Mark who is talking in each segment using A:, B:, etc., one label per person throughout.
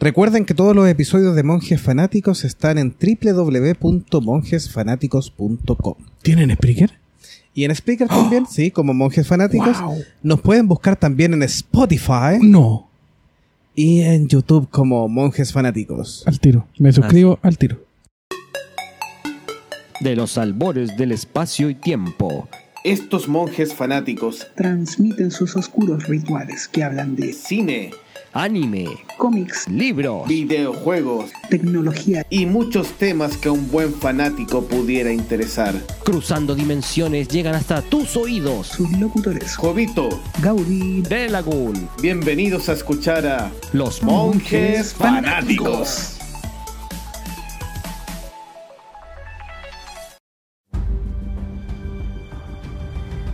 A: Recuerden que todos los episodios de Monjes Fanáticos están en www.monjesfanáticos.com.
B: ¿Tienen Spreaker?
A: Y en Spreaker también, sí, como Monjes Fanáticos.
B: Wow.
A: Nos pueden buscar también en Spotify
B: No,
A: y en YouTube como Monjes Fanáticos.
B: al tiro. Me suscribo al tiro.
C: De los albores del espacio y tiempo.
A: Estos monjes fanáticos,
D: transmiten sus oscuros rituales que hablan de
A: cine,
C: Anime,
D: cómics,
C: libros,
A: videojuegos
D: tecnología,
A: y muchos temas que a un buen fanático pudiera interesar.
C: cruzando dimensiones llegan hasta tus oídos.
D: sus locutores
A: Jovito,
D: Gaudí,
C: De Lagoon,
A: bienvenidos a escuchar a
C: los
A: Monjes Fanáticos.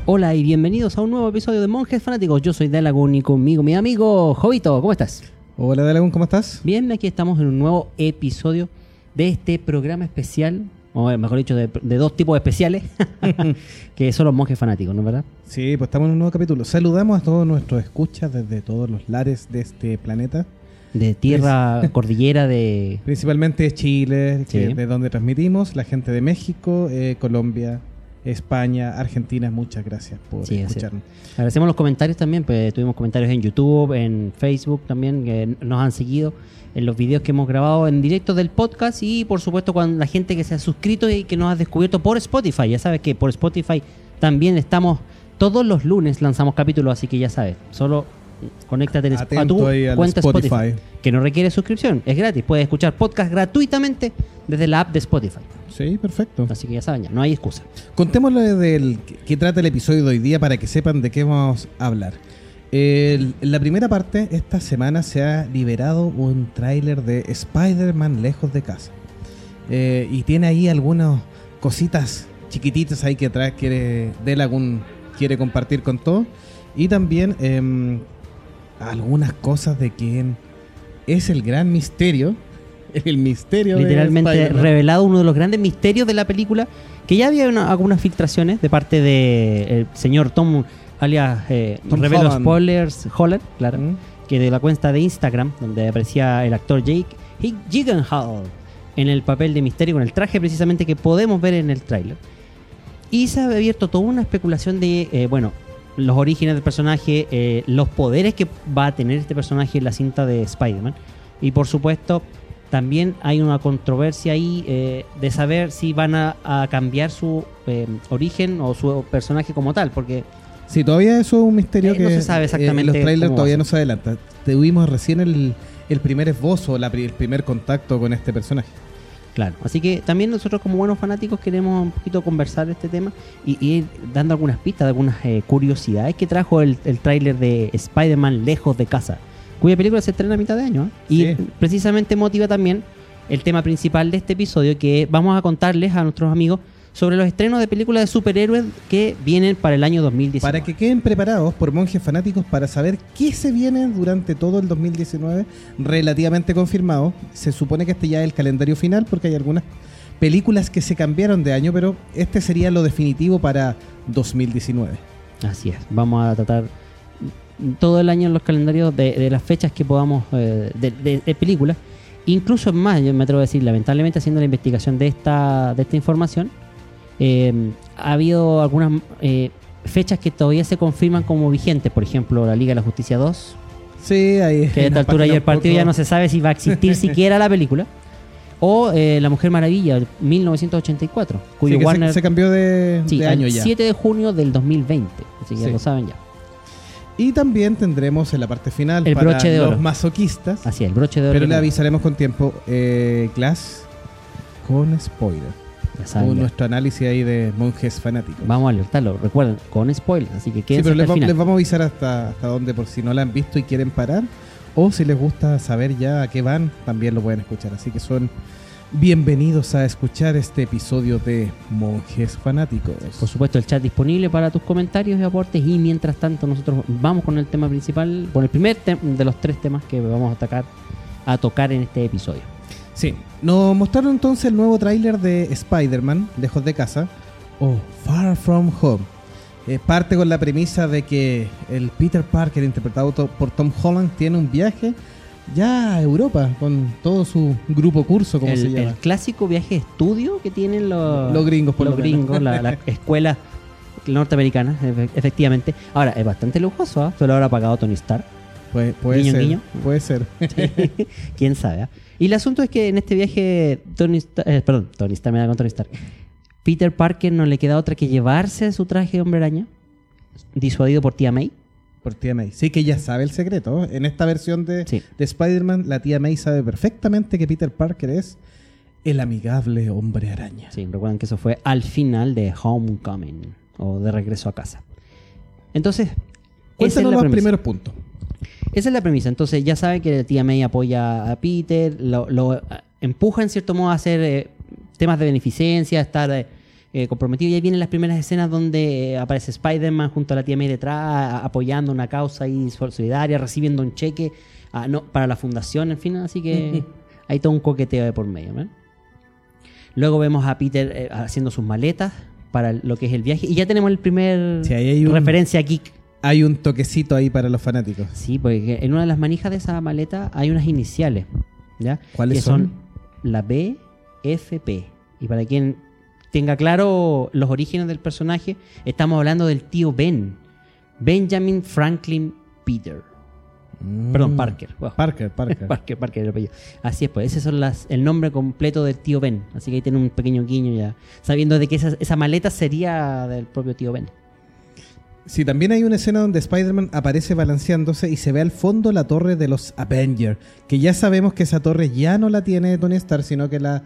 E: Hola y bienvenidos a un nuevo episodio de Monjes Fanáticos. Yo soy Delagun y conmigo mi amigo Jovito. ¿Cómo estás?
A: Hola Dalagón, ¿cómo estás?
E: Bien, aquí estamos en un nuevo episodio de este programa especial, o mejor dicho, de, de dos tipos especiales, que son los monjes fanáticos, ¿no es verdad?
A: Sí, pues estamos en un nuevo capítulo. Saludamos a todos nuestros escuchas desde todos los lares de este planeta.
E: De tierra, cordillera, de...
A: Principalmente Chile, que- de donde transmitimos, la gente de México, eh, Colombia, España, Argentina. Muchas gracias por
E: Sí, así es.
A: escucharnos.
E: Agradecemos los comentarios también, pues tuvimos comentarios en YouTube, en Facebook también, que nos han seguido en los videos que hemos grabado en directo del podcast y por supuesto con la gente que se ha suscrito y que nos ha descubierto por Spotify. Ya sabes que por Spotify también estamos, todos los lunes lanzamos capítulos, así que ya sabes, solo conéctate en- a tu cuenta Spotify.
A: Spotify.
E: que no requiere suscripción, es gratis, puedes escuchar podcast gratuitamente desde la app de Spotify.
A: Sí, perfecto.
E: Así que ya saben, ya, no hay excusa.
A: Contémosle del que trata el episodio de hoy día para que sepan de qué vamos a hablar. El- en la primera parte, esta semana se ha liberado un tráiler de Spider-Man lejos de casa. Eh, y tiene ahí algunas cositas chiquititas ahí que trae, quiere, Delagun quiere compartir con todos. Y también em, algunas cosas de quién es el gran misterio. El misterio
E: literalmente revelado uno de los grandes misterios de la película, que ya había una- algunas filtraciones de parte de el señor Tom, alias eh,
A: Tom
E: Revelo
A: Holland.
E: Spoilers Holland, claro,
A: Mm.
E: que de la cuenta de Instagram, donde aparecía el actor Jake Jake Gyllenhaal en el papel de misterio, con el traje precisamente que podemos ver en el tráiler. Y se ha abierto toda una especulación de, eh, bueno, los orígenes del personaje, eh, los poderes que va a tener este personaje en la cinta de Spider-Man. Y por supuesto, también hay una controversia ahí eh, de saber si van a, a cambiar su eh, origen o su personaje como tal, porque
A: Sí, todavía eso es un misterio
E: Eh,
A: que
E: no se sabe
A: eh,
E: exactamente
A: en los trailers todavía no se adelanta. Tuvimos recién el, el primer esbozo, la el primer contacto con este personaje.
E: Claro, así que también nosotros como buenos fanáticos queremos un poquito conversar este tema y, y ir dando algunas pistas, algunas eh, curiosidades que trajo el, el tráiler de Spider-Man Lejos de Casa, cuya película se estrena a mitad de año. ¿eh? Y
A: Sí.
E: precisamente motiva también el tema principal de este episodio que vamos a contarles a nuestros amigos sobre los estrenos de películas de superhéroes que vienen para el año 2019.
A: Para que queden preparados por monjes fanáticos para saber qué se viene durante todo el 2019, relativamente confirmado. Se supone que este ya es el calendario final porque hay algunas películas que se cambiaron de año, pero este sería lo definitivo para 2019.
E: Así es, vamos a tratar todo el año en los calendarios de, de las fechas que podamos eh, de, de- de películas. Incluso es más, yo me atrevo a decir, lamentablemente haciendo la investigación de esta, de esta información, eh, ha habido algunas eh, fechas que todavía se confirman como vigentes, por ejemplo, la Liga de la Justicia 2,
A: Sí, ahí
E: que a esta altura ya el partido ya no se sabe si va a existir siquiera la película, o eh, La Mujer Maravilla, 1984, cuyo
A: se,
E: Warner...
A: se cambió de,
E: Sí,
A: de año ya.
E: 7 de junio del 2020, así que ya
A: Sí.
E: lo saben ya.
A: Y también tendremos en la parte final
E: El
A: para
E: broche de
A: los
E: oro.
A: masoquistas.
E: Así es, el broche de oro.
A: Pero le avisaremos con tiempo. Eh, Glass con spoiler. Con nuestro análisis ahí de monjes fanáticos.
E: Vamos a alertarlo, recuerden, con spoilers, así que
A: sí,
E: quédense
A: pero les, va-
E: final.
A: les vamos a avisar hasta, hasta dónde, por si no la han visto y quieren parar. O si les gusta saber ya a qué van, también lo pueden escuchar. Así que son bienvenidos a escuchar este episodio de Monjes Fanáticos.
E: Por supuesto, el chat disponible para tus comentarios y aportes. Y mientras tanto, nosotros vamos con el tema principal, con el primer de los tres temas que vamos a, atacar, a tocar en este episodio.
A: Sí, nos mostraron entonces el nuevo tráiler de Spider-Man, Lejos de Casa, o Far From Home. Eh, parte con la premisa de que el Peter Parker, interpretado por Tom Holland, tiene un viaje ya a Europa con todo su grupo curso, como
E: el,
A: se llama.
E: el clásico viaje de estudio que tienen los,
A: Los gringos, por
E: los
A: lo
E: gringos, la, la escuela norteamericana, efe- efectivamente. Ahora, es bastante lujoso, ¿ah? solo habrá pagado Tony Stark.
A: Puede, puede
E: Guiño,
A: ser.
E: guiño.
A: Puede ser.
E: Quién sabe. ah? Y el asunto es que en este viaje, Tony Stark, eh, perdón, Tony Stark me da con Tony Stark. Peter Parker no le queda otra que llevarse su traje de hombre araña, disuadido por tía May.
A: Por tía May. Sí que ya sabe el secreto. En esta versión de,
E: Sí.
A: de Spider-Man, la tía May sabe perfectamente que Peter Parker es el amigable hombre araña.
E: Sí, recuerdan que eso fue al final de Homecoming o de regreso a casa. Entonces, es
A: Cuéntanos
E: la
A: los
E: premisa.
A: primeros puntos.
E: Esa es la premisa. Entonces ya sabe que la tía May apoya a Peter, lo, lo, eh, empuja en cierto modo a hacer eh, temas de beneficencia, a estar eh, eh, comprometido. Y ahí vienen las primeras escenas donde eh, aparece Spider-Man junto a la tía May detrás, a- apoyando una causa ahí sol- solidaria, recibiendo un cheque ah, no, para la fundación, en fin. Así que hay todo un coqueteo de por medio. ¿ven? Luego vemos a Peter eh, haciendo sus maletas para lo que es el viaje. Y ya tenemos el primer
A: Sí, hay un-
E: referencia geek.
A: Hay un toquecito ahí para los fanáticos.
E: Sí, porque en una de las manijas de esa maleta hay unas iniciales, ¿ya?
A: ¿Cuáles
E: que
A: son?
E: la BFP. Y para quien tenga claro los orígenes del personaje, estamos hablando del tío Ben, Benjamin Franklin Peter. Perdón,
A: Mm.
E: Parker. Wow.
A: Parker, Parker.
E: Parker, Parker el apellido. Así es, pues ese las, el nombre completo del tío Ben. Así que ahí tiene un pequeño guiño ya, sabiendo de que esa, esa maleta sería del propio tío Ben.
A: Sí, también hay una escena donde Spider-Man aparece balanceándose y se ve al fondo la torre de los Avengers, que ya sabemos que esa torre ya no la tiene Tony Stark, sino que la,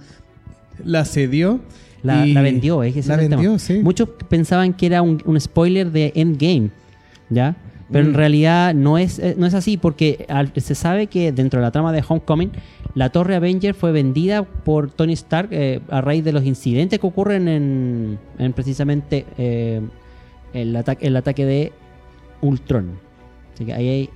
A: la cedió.
E: La, la vendió, es que ese
A: La
E: es el tema.
A: vendió, sí.
E: Muchos pensaban que era un, un spoiler de Endgame, ¿ya? Pero
A: Mm.
E: en realidad no es, eh, no es así, porque al- se sabe que dentro de la trama de Homecoming, la torre Avenger fue vendida por Tony Stark eh, a raíz de los incidentes que ocurren en, en precisamente eh, el, ataque, el ataque de Ultron. Así que ahí hay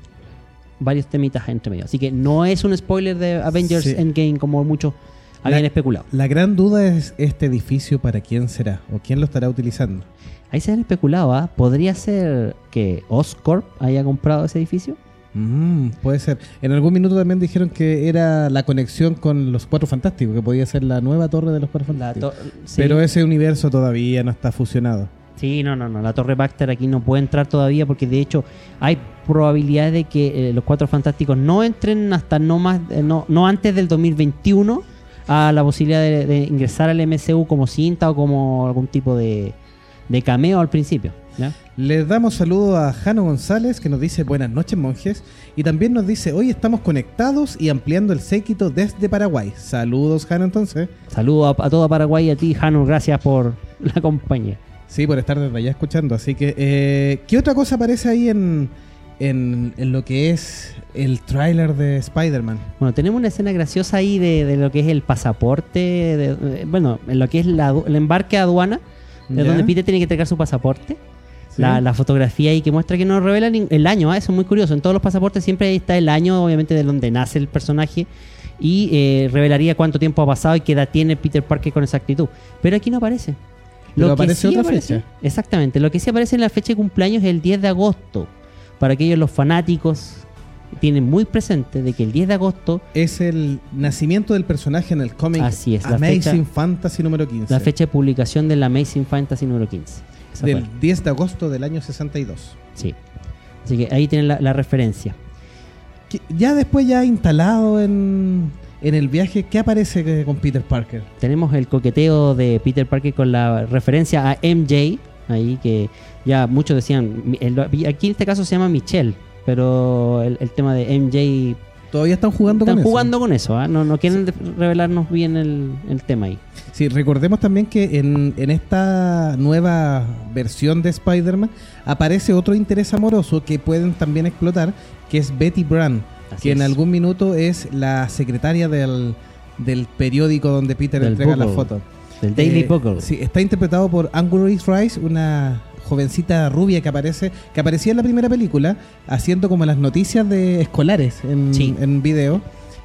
E: varios temitas entre medio. Así que no es un spoiler de Avengers
A: Sí.
E: Endgame como muchos habían
A: La-
E: especulado.
A: La gran duda es este edificio para quién será o quién lo estará utilizando.
E: Ahí se han especulado, ¿ah? ¿Podría ser que Oscorp haya comprado ese edificio?
A: Mm, puede ser. En algún minuto también dijeron que era la conexión con los Cuatro Fantásticos, que podía ser la nueva torre de los Cuatro Fantásticos.
E: sí.
A: Pero ese universo todavía no está fusionado.
E: Sí, no, no, no. La Torre Baxter aquí no puede entrar todavía porque de hecho hay probabilidades de que eh, los Cuatro Fantásticos no entren hasta no más, eh, no, no antes del 2021 a la posibilidad de, de ingresar al MCU como cinta o como algún tipo de, de cameo al principio. ¿ya?
A: Les damos saludo a Jano González que nos dice buenas noches monjes y también nos dice hoy estamos conectados y ampliando el séquito desde Paraguay. Saludos Jano entonces.
E: Saludos a, a todo Paraguay y a ti, Jano. Gracias por la compañía.
A: Sí, por estar desde allá escuchando. Así que, eh, ¿qué otra cosa aparece ahí en, en, en lo que es el tráiler de Spider-Man?
E: Bueno, tenemos una escena graciosa ahí de, de lo que es el pasaporte, de- de- bueno, en lo que es la el embarque a aduana, de donde Peter tiene que entregar su pasaporte.
A: Sí.
E: La, la fotografía ahí que muestra que no revela el año, ¿ah? eso es muy curioso. En todos los pasaportes siempre ahí está el año, obviamente, de donde nace el personaje y eh, revelaría cuánto tiempo ha pasado y qué edad tiene Peter Parker con exactitud. Pero aquí no aparece.
A: Pero aparece otra fecha.
E: Exactamente. Lo que sí aparece en la fecha de cumpleaños es el 10 de agosto. Para aquellos los fanáticos tienen muy presente de que el 10 de agosto
A: Es el nacimiento del personaje en el cómic
E: Así es, la
A: Amazing
E: fecha-
A: Fantasy número 15.
E: la fecha de publicación del Amazing Fantasy número 15. Esa
A: del
E: fue.
A: 10 de agosto del año 62.
E: Sí. Así que ahí tienen la, la referencia.
A: Que Ya después, ya instalado en, en el viaje, ¿qué aparece eh, con Peter Parker?
E: Tenemos el coqueteo de Peter Parker con la referencia a MJ, ahí que ya muchos decían, aquí en este caso se llama Michelle, pero el, el tema de MJ,
A: Todavía están jugando
E: están
A: con eso.
E: jugando con eso, ¿ah? no, no quieren revelarnos bien el, el tema ahí.
A: Sí, recordemos también que en, en esta nueva versión de Spider-Man aparece otro interés amoroso que pueden también explotar, que es Betty Brand,
E: Así
A: que en algún minuto es la secretaria del, del periódico donde Peter
E: Del
A: entrega la
E: Bugle.
A: foto.
E: Del Daily
A: Eh,
E: Bugle.
A: Sí, está interpretado por Angular Rice, una jovencita rubia que aparece, que aparecía en la primera película, haciendo como las noticias de escolares en,
E: Sí.
A: en video.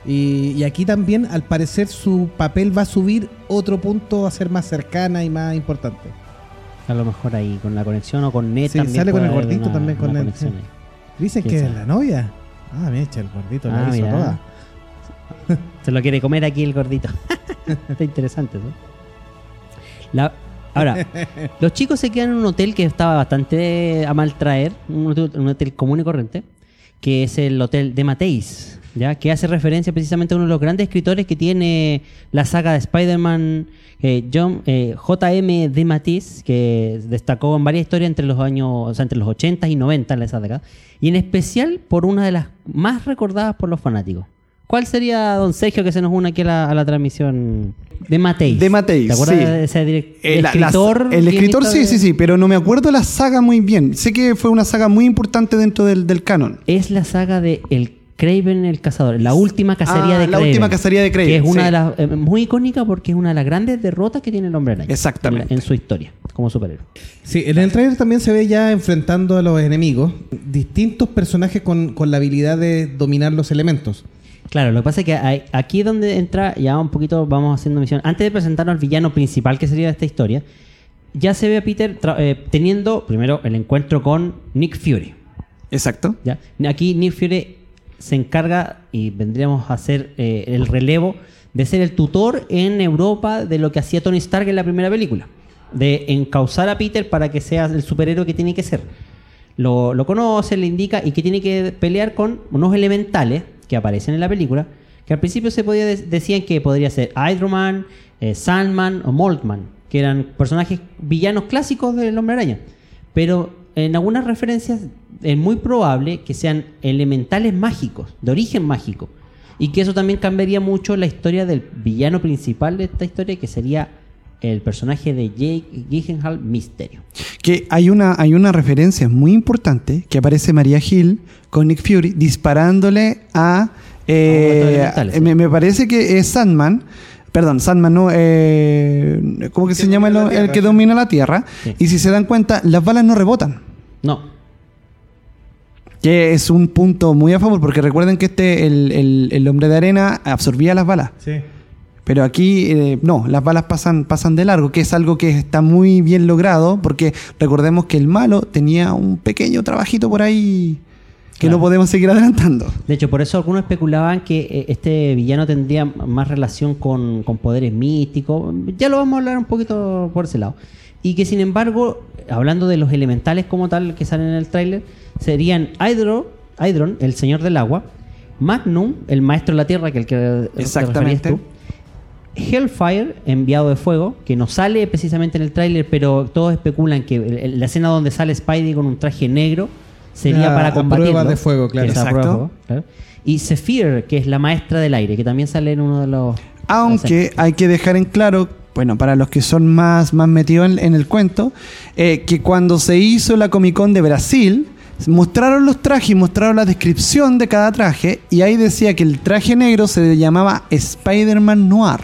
A: Y, y aquí también, al parecer, su papel va a subir otro punto a ser más cercana y más importante.
E: A lo mejor ahí con la conexión o con Ned
A: Sí,
E: también
A: sale con el gordito
E: una-
A: también con él, sí. Dicen
E: ¿Quién
A: que es la novia. Ah, me echa el gordito,
E: Ah,
A: la hizo
E: mira.
A: toda.
E: Se lo quiere comer aquí el gordito. Está interesante, ¿no? La- ahora, los chicos se quedan en un hotel que estaba bastante a mal traer, un hotel, un hotel común y corriente, que es el hotel de Mateis, ¿ya? que hace referencia precisamente a uno de los grandes escritores que tiene la saga de Spider-Man, eh, John, eh, J.M. de Matisse, que destacó en varias historias entre los años, o sea, entre los 80 y 90 en esa década, y en especial por una de las más recordadas por los fanáticos. ¿Cuál sería, don Sergio, que se nos une aquí a la, a la transmisión? De Mateis.
F: De Mateis,
E: ¿Te acuerdas
F: sí.
E: de ese
F: Eh, la- la-
E: escritor?
F: el escritor, sí,
E: de-
F: sí, sí, pero no me acuerdo la saga muy bien. Sé que fue una saga muy importante dentro del, del canon.
E: Es la saga de El Craven el Cazador, la última cacería
F: Ah,
E: de
F: la
E: Kraven.
F: última cacería de Kraven,
E: Que es una
F: sí.
E: de las. eh, muy icónica porque es una de las grandes derrotas que tiene el hombre araña.
F: Exactamente.
E: En, en su historia, como superhéroe.
A: Sí, en el trailer también se ve ya enfrentando a los enemigos distintos personajes con, con la habilidad de dominar los elementos.
E: Claro, lo que pasa es que hay- aquí es donde entra, ya un poquito vamos haciendo misión. Antes de presentarnos al villano principal que sería esta historia, ya se ve a Peter eh, teniendo primero el encuentro con Nick Fury.
F: Exacto.
E: ¿ya? Aquí Nick Fury se encarga y vendríamos a hacer eh, el relevo de ser el tutor en Europa de lo que hacía Tony Stark en la primera película. De encauzar a Peter para que sea el superhéroe que tiene que ser. Lo, lo conoce, le indica y que tiene que pelear con unos elementales que aparecen en la película. Que al principio se podía de- decían que podría ser Hydro Man, eh, Sandman o Moltman, que eran personajes villanos clásicos del Hombre Araña. Pero en algunas referencias es muy probable que sean elementales mágicos, de origen mágico. Y que eso también cambiaría mucho la historia del villano principal de esta historia, que sería el personaje de Jake Gyllenhaal Misterio.
F: Que hay una, hay una referencia muy importante que aparece María Hill con Nick Fury disparándole a. eh,
E: A
F: me, me parece que es Sandman. Perdón, Sandman no. Eh, ¿Cómo que se llama el, el que domina la Tierra?
E: Sí.
F: Y si se dan cuenta, las balas no rebotan.
E: No,
F: Que es un punto muy a favor, porque recuerden que este, el, el- el hombre de arena absorbía las balas.
A: Sí.
F: Pero aquí eh, no, las balas pasan, pasan de largo, que es algo que está muy bien logrado, porque recordemos que el malo tenía un pequeño trabajito por ahí que
E: Claro.
F: no podemos seguir adelantando.
E: De hecho, por eso algunos especulaban que eh, este villano tendría más relación con, con poderes místicos. Ya lo vamos a hablar un poquito por ese lado. Y que sin embargo, hablando de los elementales como tal que salen en el tráiler, serían Hydro, Hydron, el señor del agua, Magnum, el maestro de la tierra, que el que te
F: Exactamente.
E: referías tú, Hellfire, enviado de fuego, que no sale precisamente en el tráiler, pero todos especulan que la escena donde sale Spidey con un traje negro sería
A: Ah,
E: para
A: prueba de fuego, claro.
F: Exacto.
E: prueba de fuego, claro. Y Zephyr, que es la maestra del aire, que también sale en uno de los...
F: Aunque hay que dejar en claro, bueno, para los que son más, más metidos en, en el cuento, eh, que cuando se hizo la Comic Con de Brasil, mostraron los trajes y mostraron la descripción de cada traje, y ahí decía que el traje negro se llamaba Spider-Man Noir.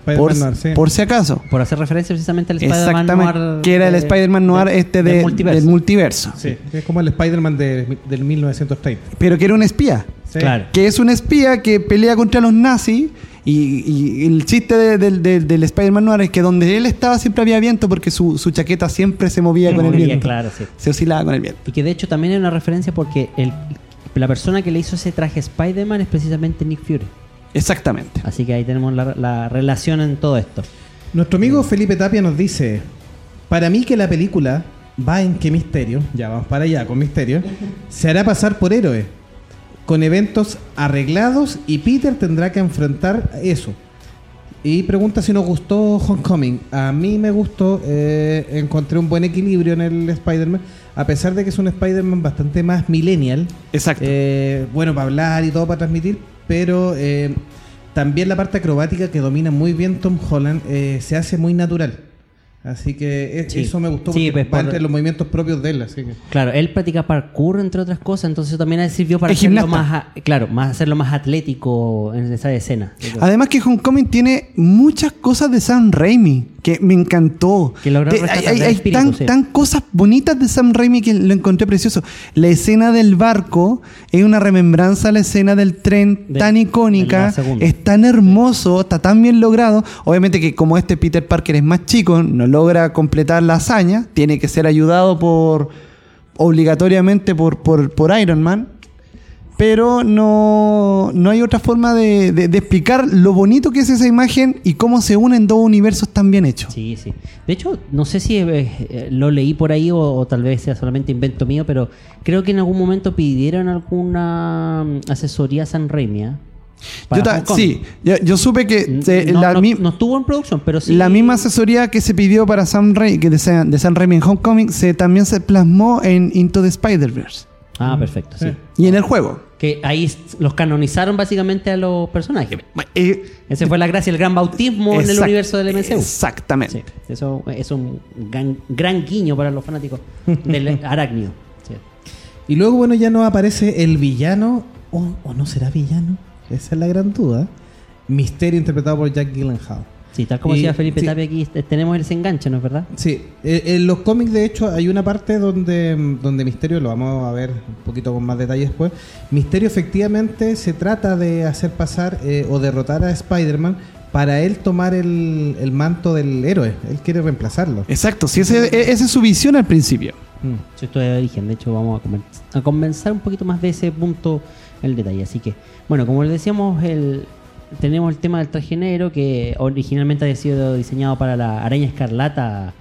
F: Por,
A: Noir, sí.
F: por si acaso.
E: Por hacer referencia precisamente al Spider-Man
F: Exactamente.
E: Noir
F: que era el
E: de-
F: Spider-Man Noir
E: de-
F: este
E: del
F: de-
E: multiverso.
F: del multiverso.
A: Sí, es como el Spider-Man de- del 1930.
F: Pero que era un espía.
A: Sí.
E: Claro.
F: Que es un espía que pelea contra los nazis. Y, y el chiste de- del- Spider-Man Noir es que donde él estaba siempre había viento porque su, su chaqueta siempre se movía
E: Se
F: con el viento.
E: claro, sí.
F: Se oscilaba con el viento.
E: Y que de hecho también hay una referencia porque el, la persona que le hizo ese traje Spider-Man es precisamente Nick Fury.
F: Exactamente.
E: Así que ahí tenemos la, la relación en todo esto.
A: Nuestro amigo Felipe Tapia nos dice: Para mí que la película va en que Misterio, ya vamos para allá con Misterio, se hará pasar por héroe, con eventos arreglados y Peter tendrá que enfrentar eso. Y pregunta si nos gustó Homecoming. A mí me gustó, eh, encontré un buen equilibrio en el Spider-Man, a pesar de que es un Spider-Man bastante más millennial.
F: Exacto.
A: Eh, bueno, para hablar y todo para transmitir, pero eh, también la parte acrobática que domina muy bien Tom Holland eh, se hace muy natural. Así que e-
E: Sí.
A: eso me gustó
E: Sí,
A: porque
E: pues, por-
A: los movimientos propios de él. Así que.
E: Claro, él practica parkour entre otras cosas, entonces eso también sirvió para hacerlo más, a- claro, más hacerlo más atlético en esa escena.
F: Además que Homecoming tiene muchas cosas de Sam Raimi que me encantó.
E: Que logró
F: De- hay hay- hay
E: espíritu,
F: tan,
E: sí.
F: tan cosas bonitas de Sam Raimi que lo encontré precioso. La escena del barco es una remembranza a la escena del tren
E: De-
F: tan icónica. Es tan hermoso, está tan bien logrado. Obviamente que como este Peter Parker es más chico, no logra completar la hazaña. Tiene que ser ayudado por obligatoriamente por, por, Iron Man. pero no, no hay otra forma de, de- explicar lo bonito que es esa imagen y cómo se unen dos universos tan bien hechos.
E: Sí, sí. De hecho, no sé si eh, eh, lo leí por ahí o, tal vez sea solamente invento mío, pero creo que en algún momento pidieron alguna mm, asesoría a San Raimi.
F: Yo ta- sí, yo, yo supe que se-
E: no,
F: la,
E: no-
F: mi-
E: no estuvo en producción, pero sí.
F: la misma asesoría que se pidió para Sam Raimi, que de, Sam- de Sam Raimi en Homecoming, se, también se plasmó en Into the Spider-Verse
E: Ah, perfecto, sí.
F: y en el juego.
E: Que ahí los canonizaron básicamente a los personajes.
F: Eh,
E: Esa fue la gracia, el gran bautismo en el universo del MCU.
F: Exactamente.
E: Sí, eso es un gran, gran guiño para los fanáticos del arácnido. Sí.
A: Y luego, bueno, ya no aparece el villano, o, o no será villano, esa es la gran duda. Misterio interpretado por Jack Gyllenhaal.
E: Sí, tal como
A: Y-
E: decía Felipe
A: sí.
E: Tapia aquí, eh, tenemos el desenganche, ¿no es verdad?
A: Sí, eh, en los cómics de hecho hay una parte donde, donde Misterio, lo vamos a ver un poquito con más detalle después, Misterio efectivamente se trata de hacer pasar eh, o derrotar a Spider-Man para él tomar el, el manto del héroe, él quiere reemplazarlo.
F: Exacto, sí, ese- e- esa es su visión al principio.
A: Mm.
E: Esto es de origen, de hecho vamos a, a comenzar un poquito más de ese punto el detalle. Así que, bueno, como les decíamos, el, tenemos el tema del traje negro que originalmente había sido diseñado para la araña escarlata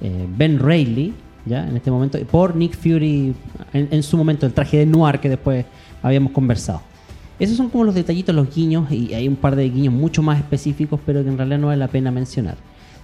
E: eh, Ben Reilly, ya en este momento, por Nick Fury en, en su momento, el traje de Noir que después habíamos conversado. Esos son como los detallitos, los guiños, y hay un par de guiños mucho más específicos, pero que en realidad no vale la pena mencionar.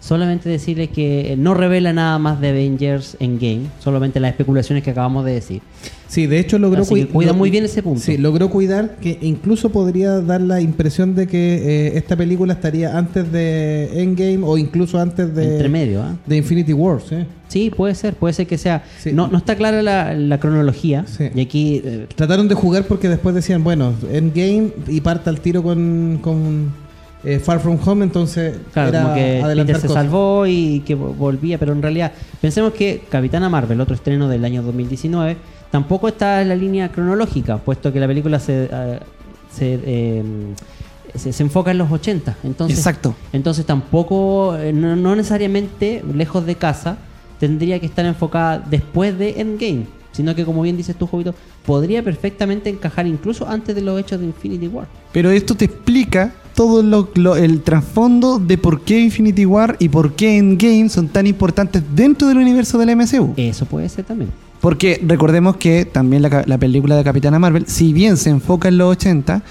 E: Solamente decirles que no revela nada más de Avengers Endgame, solamente las especulaciones que acabamos de decir.
A: Sí, de hecho logró
E: Así que
A: cui-
E: cuida muy bien ese punto.
A: Sí, logró cuidar que incluso podría dar la impresión de que eh, esta película estaría antes de Endgame o incluso antes de,
E: Entre medio, ¿ah?
A: de Infinity Wars. ¿eh?
E: Sí, puede ser, puede ser que sea.
A: Sí.
E: No, no está clara la, la cronología.
A: Sí.
E: Y aquí eh,
A: Trataron de jugar porque después decían, bueno, Endgame y parta al tiro con, con eh, Far From Home, entonces
E: Claro,
A: era
E: como que Peter se
A: cosas.
E: salvó y que vo- volvía, pero en realidad pensemos que Capitana Marvel, otro estreno del año 2019, tampoco está en la línea cronológica, puesto que la película se, eh, se, eh, se, se enfoca en los 80. Entonces,
F: Exacto.
E: Entonces tampoco, eh, no, no necesariamente lejos de casa, tendría que estar enfocada después de Endgame, sino que como bien dices tú, Jovito, podría perfectamente encajar incluso antes de los hechos de Infinity War.
F: Pero esto te explica todo lo, lo- el trasfondo de por qué Infinity War y por qué Endgame son tan importantes dentro del universo del MCU.
E: Eso puede ser también.
F: Porque recordemos que también la, la película de Capitana Marvel, si bien se enfoca en los 80,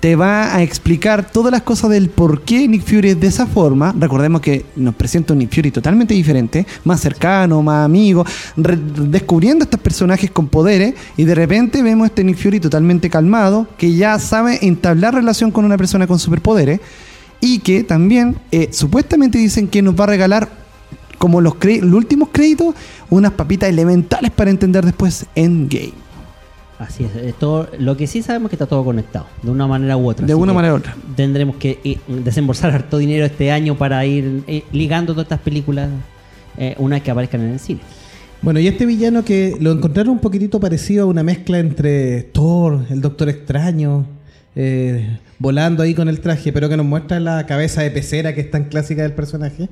F: te va a explicar todas las cosas del por qué Nick Fury es de esa forma. Recordemos que nos presenta un Nick Fury totalmente diferente, más cercano, más amigo, descubriendo estos personajes con poderes y de repente vemos este Nick Fury totalmente calmado, que ya sabe entablar relación con una persona con superpoderes y que también eh, supuestamente dicen que nos va a regalar como los, los últimos créditos, unas papitas elementales para entender después Endgame.
E: Así es, es todo, lo que sí sabemos es que está todo conectado, de una manera u otra.
F: De una manera u otra.
E: Tendremos que eh, desembolsar harto dinero este año para ir eh, ligando todas estas películas eh, una vez que aparezcan en el cine.
A: Bueno, y este villano que lo encontraron un poquitito parecido a una mezcla entre Thor, el Doctor Extraño, eh, volando ahí con el traje, pero que nos muestra la cabeza de pecera que es tan clásica del personaje.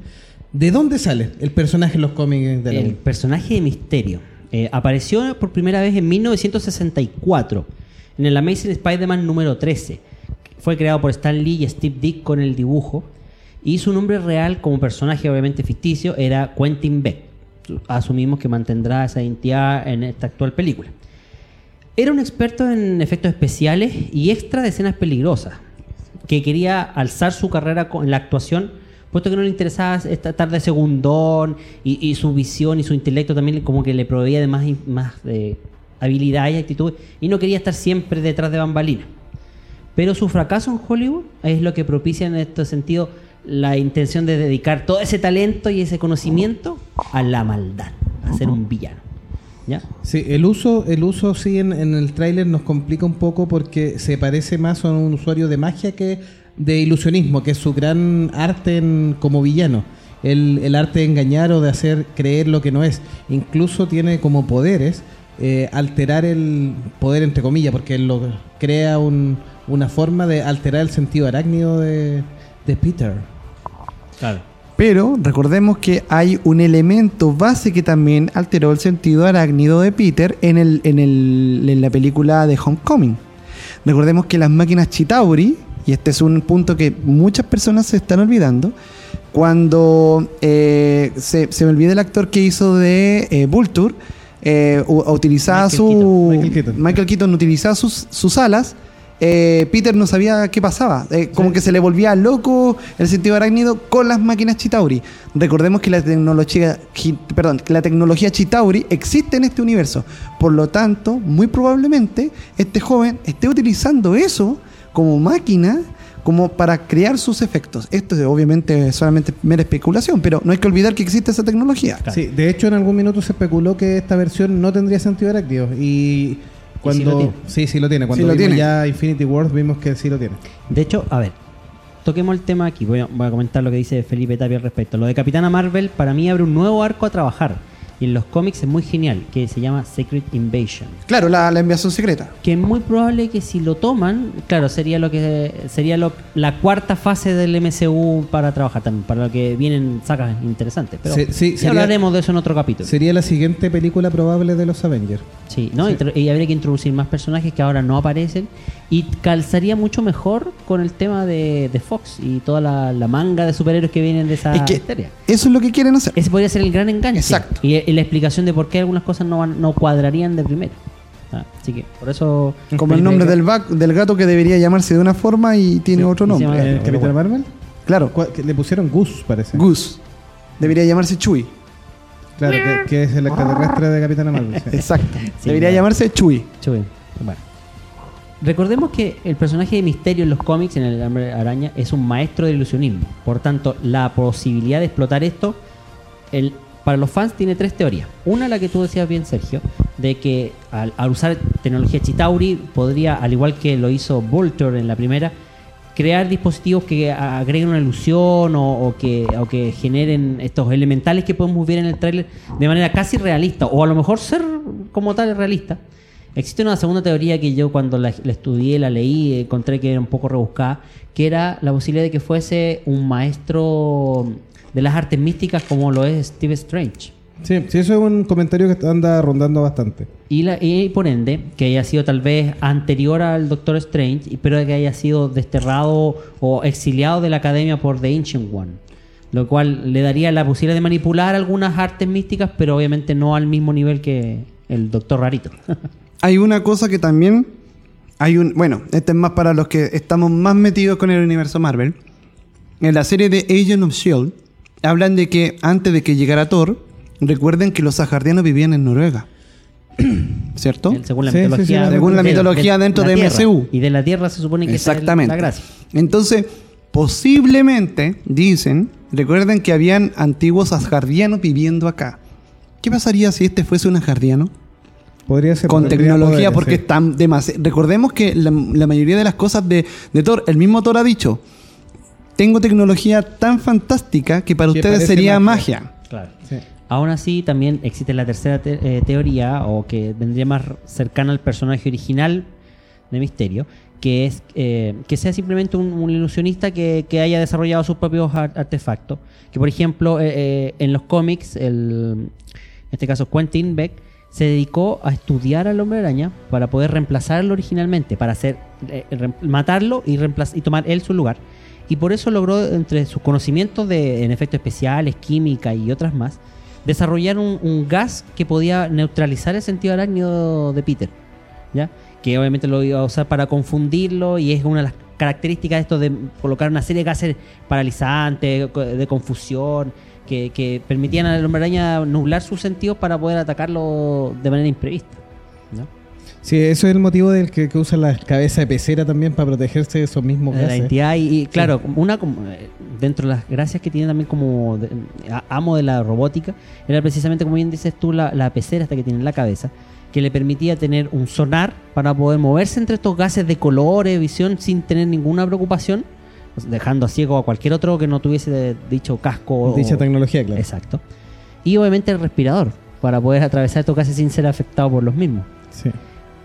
A: ¿De dónde sale el personaje en los cómics de la
E: El personaje de Misterio eh, apareció por primera vez en 1964 en el Amazing Spider-Man número 13. Fue creado por Stan Lee y Steve Dick con el dibujo. Y su nombre real, como personaje obviamente ficticio, era Quentin Beck. Asumimos que mantendrá esa identidad en esta actual película. Era un experto en efectos especiales y extra de escenas peligrosas, que quería alzar su carrera en la actuación, puesto que no le interesaba estar de segundón y, su visión y su intelecto también como que le proveía de más, más eh, habilidad y actitud, y no quería estar siempre detrás de bambalinas. Pero su fracaso en Hollywood es lo que propicia en este sentido la intención de dedicar todo ese talento y ese conocimiento a la maldad, a ser un villano. ¿Ya?
A: Sí, el uso, el uso sí en, en el tráiler nos complica un poco porque se parece más a un usuario de magia que de ilusionismo, que es su gran arte en- como villano. El, el arte de engañar o de hacer creer lo que no es. Incluso tiene como poderes eh, alterar el poder entre comillas, porque él lo crea un- una forma de alterar el sentido arácnido de, de Peter.
E: Claro.
F: Pero recordemos que hay un elemento base que también alteró el sentido arácnido de Peter en, el, en, el, en la película de Homecoming. Recordemos que las máquinas Chitauri, y este es un punto que muchas personas se están olvidando, cuando eh, se, se me olvida el actor que hizo de eh, Vulture, eh, utilizaba
E: Michael
F: su.
E: Keaton.
A: Michael Keaton.
F: Michael Keaton utilizaba sus, sus alas. eh, Peter no sabía qué pasaba. eh, como que se le volvía loco el sentido arácnido con las máquinas Chitauri. Recordemos que la tecnología, chi- perdón, que la tecnología Chitauri existe en este universo. Por lo tanto, muy probablemente este joven esté utilizando eso como máquina como para crear sus efectos. Esto es obviamente solamente mera especulación, pero no hay que olvidar que existe esa tecnología.
E: Claro.
A: Sí, de hecho en algún minuto se especuló que esta versión no tendría sentido arácnido y cuando
E: sí lo tiene.
A: sí sí lo tiene cuando
F: Sí lo
A: vimos
F: tiene.
A: ya Infinity Wars vimos que sí lo tiene.
E: De hecho, a ver, toquemos el tema aquí. Voy a, voy a comentar lo que dice Felipe Tapia al respecto. Lo de Capitana Marvel para mí abre un nuevo arco a trabajar. Y en los cómics es muy genial, que se llama Secret Invasion.
F: Claro, la, la enviación secreta.
E: Que es muy probable que si lo toman, claro, sería lo que sería lo- la cuarta fase del MCU para trabajar también, para lo que vienen sacas interesantes. Pero
A: Sí, sí, sería-
E: hablaremos de eso en otro capítulo.
A: Sería la siguiente película probable de los Avengers.
E: Sí, ¿no? Intro- Y habría que introducir más personajes que ahora no aparecen. Y calzaría mucho mejor con el tema de, de Fox y toda la, la manga de superhéroes que vienen de esa
F: Es que
E: historia.
F: eso es lo que quieren hacer.
E: Ese podría ser el gran enganche.
F: Exacto.
E: Y, y la explicación de por qué algunas cosas no, van- no cuadrarían de primero. Ah, así que, por eso.
F: Como el nombre del, va- del gato que debería llamarse de una forma y tiene
E: Sí,
F: otro nombre.
E: llama-
A: ¿El Capitán. Marvel?
F: Claro,
A: ¿Cuál- que Le pusieron Gus, parece.
F: Goose. Debería llamarse Chuy.
A: Claro, que, que es el extraterrestre de Capitán Marvel. sí.
F: Exacto.
E: Sí,
F: Debería
E: claro.
F: llamarse Chuy.
E: Chuy. Bueno. Recordemos que el personaje de Misterio en los cómics, en el Hombre Araña, es un maestro del ilusionismo. Por tanto, la posibilidad de explotar esto, el, para los fans tiene tres teorías. Una, la que tú decías bien, Sergio, de que al, al usar tecnología Chitauri podría, al igual que lo hizo Vulture en la primera, crear dispositivos que agreguen una ilusión o, o que, o que generen estos elementales que podemos ver en el tráiler de manera casi realista o a lo mejor ser como tal realista. Existe una segunda teoría que yo cuando la, la estudié, la leí, encontré que era un poco rebuscada, que era la posibilidad de que fuese un maestro de las artes místicas como lo es Steve Strange.
A: Sí, sí, eso es un comentario que anda rondando bastante.
E: Y, la- y por ende, que haya sido tal vez anterior al Doctor Strange, pero que haya sido desterrado o exiliado de la academia por The Ancient One. Lo cual le daría la posibilidad de manipular algunas artes místicas, pero obviamente no al mismo nivel que el Doctor Rarito.
F: Hay una cosa que también hay un, bueno, este es más para los que estamos más metidos con el universo Marvel. En la serie de Agent of Shield hablan de que antes de que llegara Thor, recuerden que los ajardianos vivían en Noruega. ¿Cierto?
E: Según la
A: Sí, sí, sí,
E: mitología.
A: la-
F: Según la mitología dentro
E: la
F: de
E: Tierra.
F: MCU.
E: Y de la Tierra se supone que
F: Exactamente.
E: la gracia.
F: Entonces, posiblemente, dicen, recuerden que habían antiguos asgardianos viviendo acá. ¿Qué pasaría si este fuese un asgardiano?
A: Podría ser.
F: con tecnología porque
A: sí.
F: están demasiado... Recordemos que la, la mayoría de las cosas de, de Thor, el mismo Thor ha dicho, tengo tecnología tan fantástica que para
A: Que
F: ustedes sería
A: magia".
F: magia.
E: Claro.
A: Sí.
E: Aún así, también existe la tercera te- eh, teoría, o que vendría más cercana al personaje original de Misterio, que es eh, que sea simplemente un, un ilusionista que, que haya desarrollado sus propios ar- artefactos. Que, por ejemplo, eh, eh, en los cómics, el, en este caso Quentin Beck, se dedicó a estudiar al hombre araña para poder reemplazarlo originalmente, para hacer eh, matarlo y, tomar él su lugar. Y por eso logró, entre sus conocimientos de, en efectos especiales, química y otras más, desarrollar un, un gas que podía neutralizar el sentido arácnido de Peter. ¿Ya? Que obviamente lo iba a usar para confundirlo y es una de las características de esto de colocar una serie de gases paralizantes, de confusión, que, que permitían al hombre araña nublar sus sentidos para poder atacarlo de manera imprevista. ¿no?
A: Sí, eso es el motivo del que, que usan la cabeza de pecera también para protegerse de esos mismos
E: de la
A: gases.
E: entidad y, y, claro una como, eh, dentro de las gracias que tiene también como de- amo de la robótica era precisamente como bien dices tú la, la pecera hasta que tiene en la cabeza que le permitía tener un sonar para poder moverse entre estos gases de colores visión sin tener ninguna preocupación dejando a ciego a cualquier otro que no tuviese dicho casco o-
A: Dicha tecnología, claro.
E: exacto y obviamente el respirador para poder atravesar estos gases sin ser afectado por los mismos
A: Sí.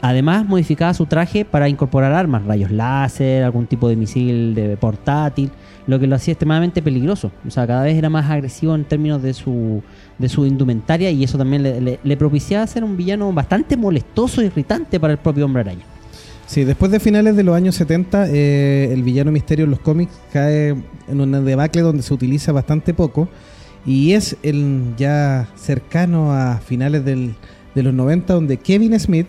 E: Además, modificaba su traje para incorporar armas, rayos láser, algún tipo de misil de portátil, lo que lo hacía extremadamente peligroso. O sea, cada vez era más agresivo en términos de su, de su indumentaria y eso también le, le- le propiciaba ser un villano bastante molestoso e irritante para el propio hombre araña.
A: Sí, después de finales de los años 70, eh, el villano misterio en los cómics cae en una debacle donde se utiliza bastante poco y es el ya cercano a finales del- de los 90 donde Kevin Smith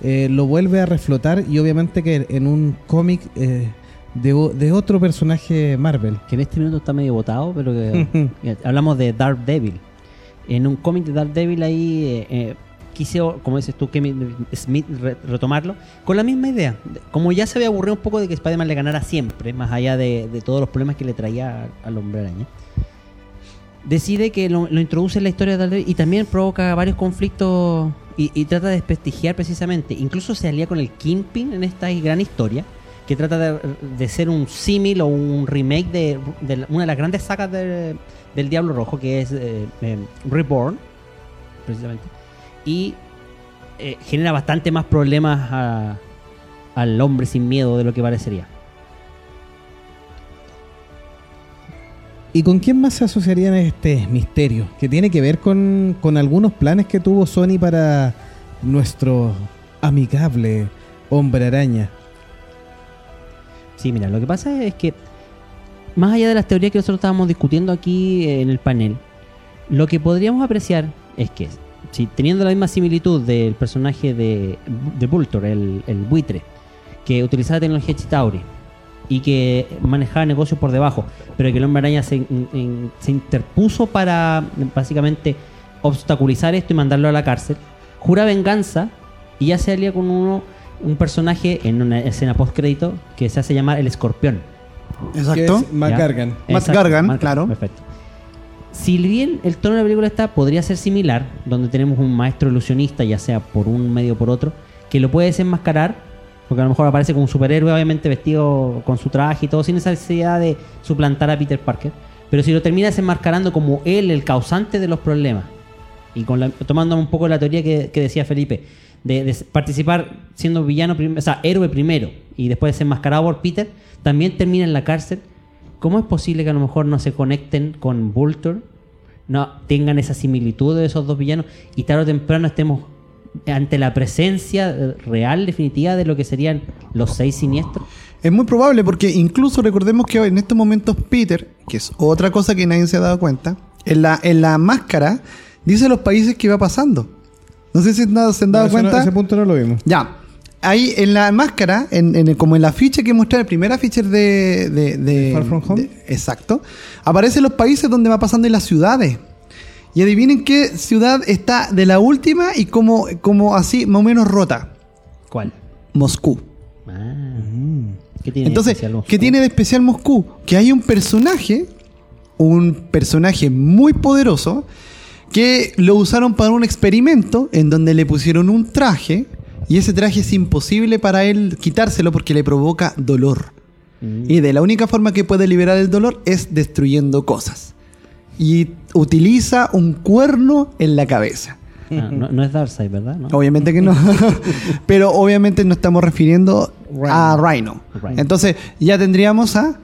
A: eh, lo vuelve a reflotar y obviamente que en un cómic eh, de, de otro personaje Marvel.
E: Que en este minuto está medio botado, pero que hablamos de Dark Devil. En un cómic de Dark Devil ahí quise, como dices tú, Kevin Smith re- retomarlo con la misma idea. Como ya se había aburrido un poco de que Spider-Man le ganara siempre, más allá de, de todos los problemas que le traía al hombre araña. Decide que lo, lo introduce en la historia de y también provoca varios conflictos y, y trata de desprestigiar precisamente. Incluso se alía con el Kingpin en esta gran historia que trata de, de ser un símil o un remake de, de una de las grandes sagas de- del Diablo Rojo, que es eh, eh, Reborn, precisamente. Y eh, genera bastante más problemas a- al hombre sin miedo de lo que parecería.
A: ¿Y con quién más se asociarían este misterio? Que tiene que ver con, con algunos planes que tuvo Sony para nuestro amigable hombre araña.
E: Sí, mira, lo que pasa es que más allá de las teorías que nosotros estábamos discutiendo aquí en el panel, lo que podríamos apreciar es que si teniendo la misma similitud del personaje de, de Vulture, el, el buitre, que utilizaba tecnología Chitauri y que manejaba negocios por debajo, pero que el hombre araña se, se interpuso para básicamente obstaculizar esto y mandarlo a la cárcel, jura venganza y ya se alía con uno, un personaje en una escena post crédito que se hace llamar el escorpión.
F: Exacto.
A: Que es Matt. Gargan.
F: Matt Gargan, claro.
E: Perfecto. Si bien el tono de la película está, podría ser similar, donde tenemos un maestro ilusionista, ya sea por un medio o por otro, que lo puede desenmascarar, porque a lo mejor aparece como un superhéroe, obviamente vestido con su traje y todo, sin esa necesidad de suplantar a Peter Parker. Pero si lo termina desenmascarando como él, el causante de los problemas, y con la- tomando un poco la teoría que, decía Felipe, de, participar siendo villano, o sea, héroe primero y después desenmascarado por Peter, también termina en la cárcel. ¿Cómo es posible que a lo mejor no se conecten con Vulture? No tengan esa similitud de esos dos villanos y tarde o temprano estemos ante la presencia real, definitiva de lo que serían los seis siniestros.
F: Es muy probable porque incluso recordemos que en estos momentos Peter, que es otra cosa que nadie se ha dado cuenta, en la, en la máscara dice los países que va pasando. No sé si na- se han dado
A: No, no-
F: cuenta.
A: ese punto no lo vimos.
F: Ya. Ahí en la máscara, en, como en la ficha que mostré, el primer afiche de, de, de-
A: Far From Home.
F: de- exacto. Aparecen los países donde va pasando y las ciudades. Y adivinen qué ciudad está de la última y como, como así, más o menos rota.
E: ¿Cuál?
F: Moscú.
E: Ah. ¿Qué tiene de
F: Entonces,
E: especial Moscú?
F: ¿qué tiene de especial Moscú? Que hay un personaje, un personaje muy poderoso, que lo usaron para un experimento en donde le pusieron un traje y ese traje es imposible para él quitárselo porque le provoca dolor.
E: Mm.
F: Y de la única forma que puede liberar el dolor es destruyendo cosas. Y utiliza un cuerno en la cabeza.
E: Ah, no, no es Darkseid, ¿verdad? ¿No?
F: Obviamente que no. Pero obviamente nos estamos refiriendo a Rhino.
E: Rhino.
F: Entonces ya tendríamos a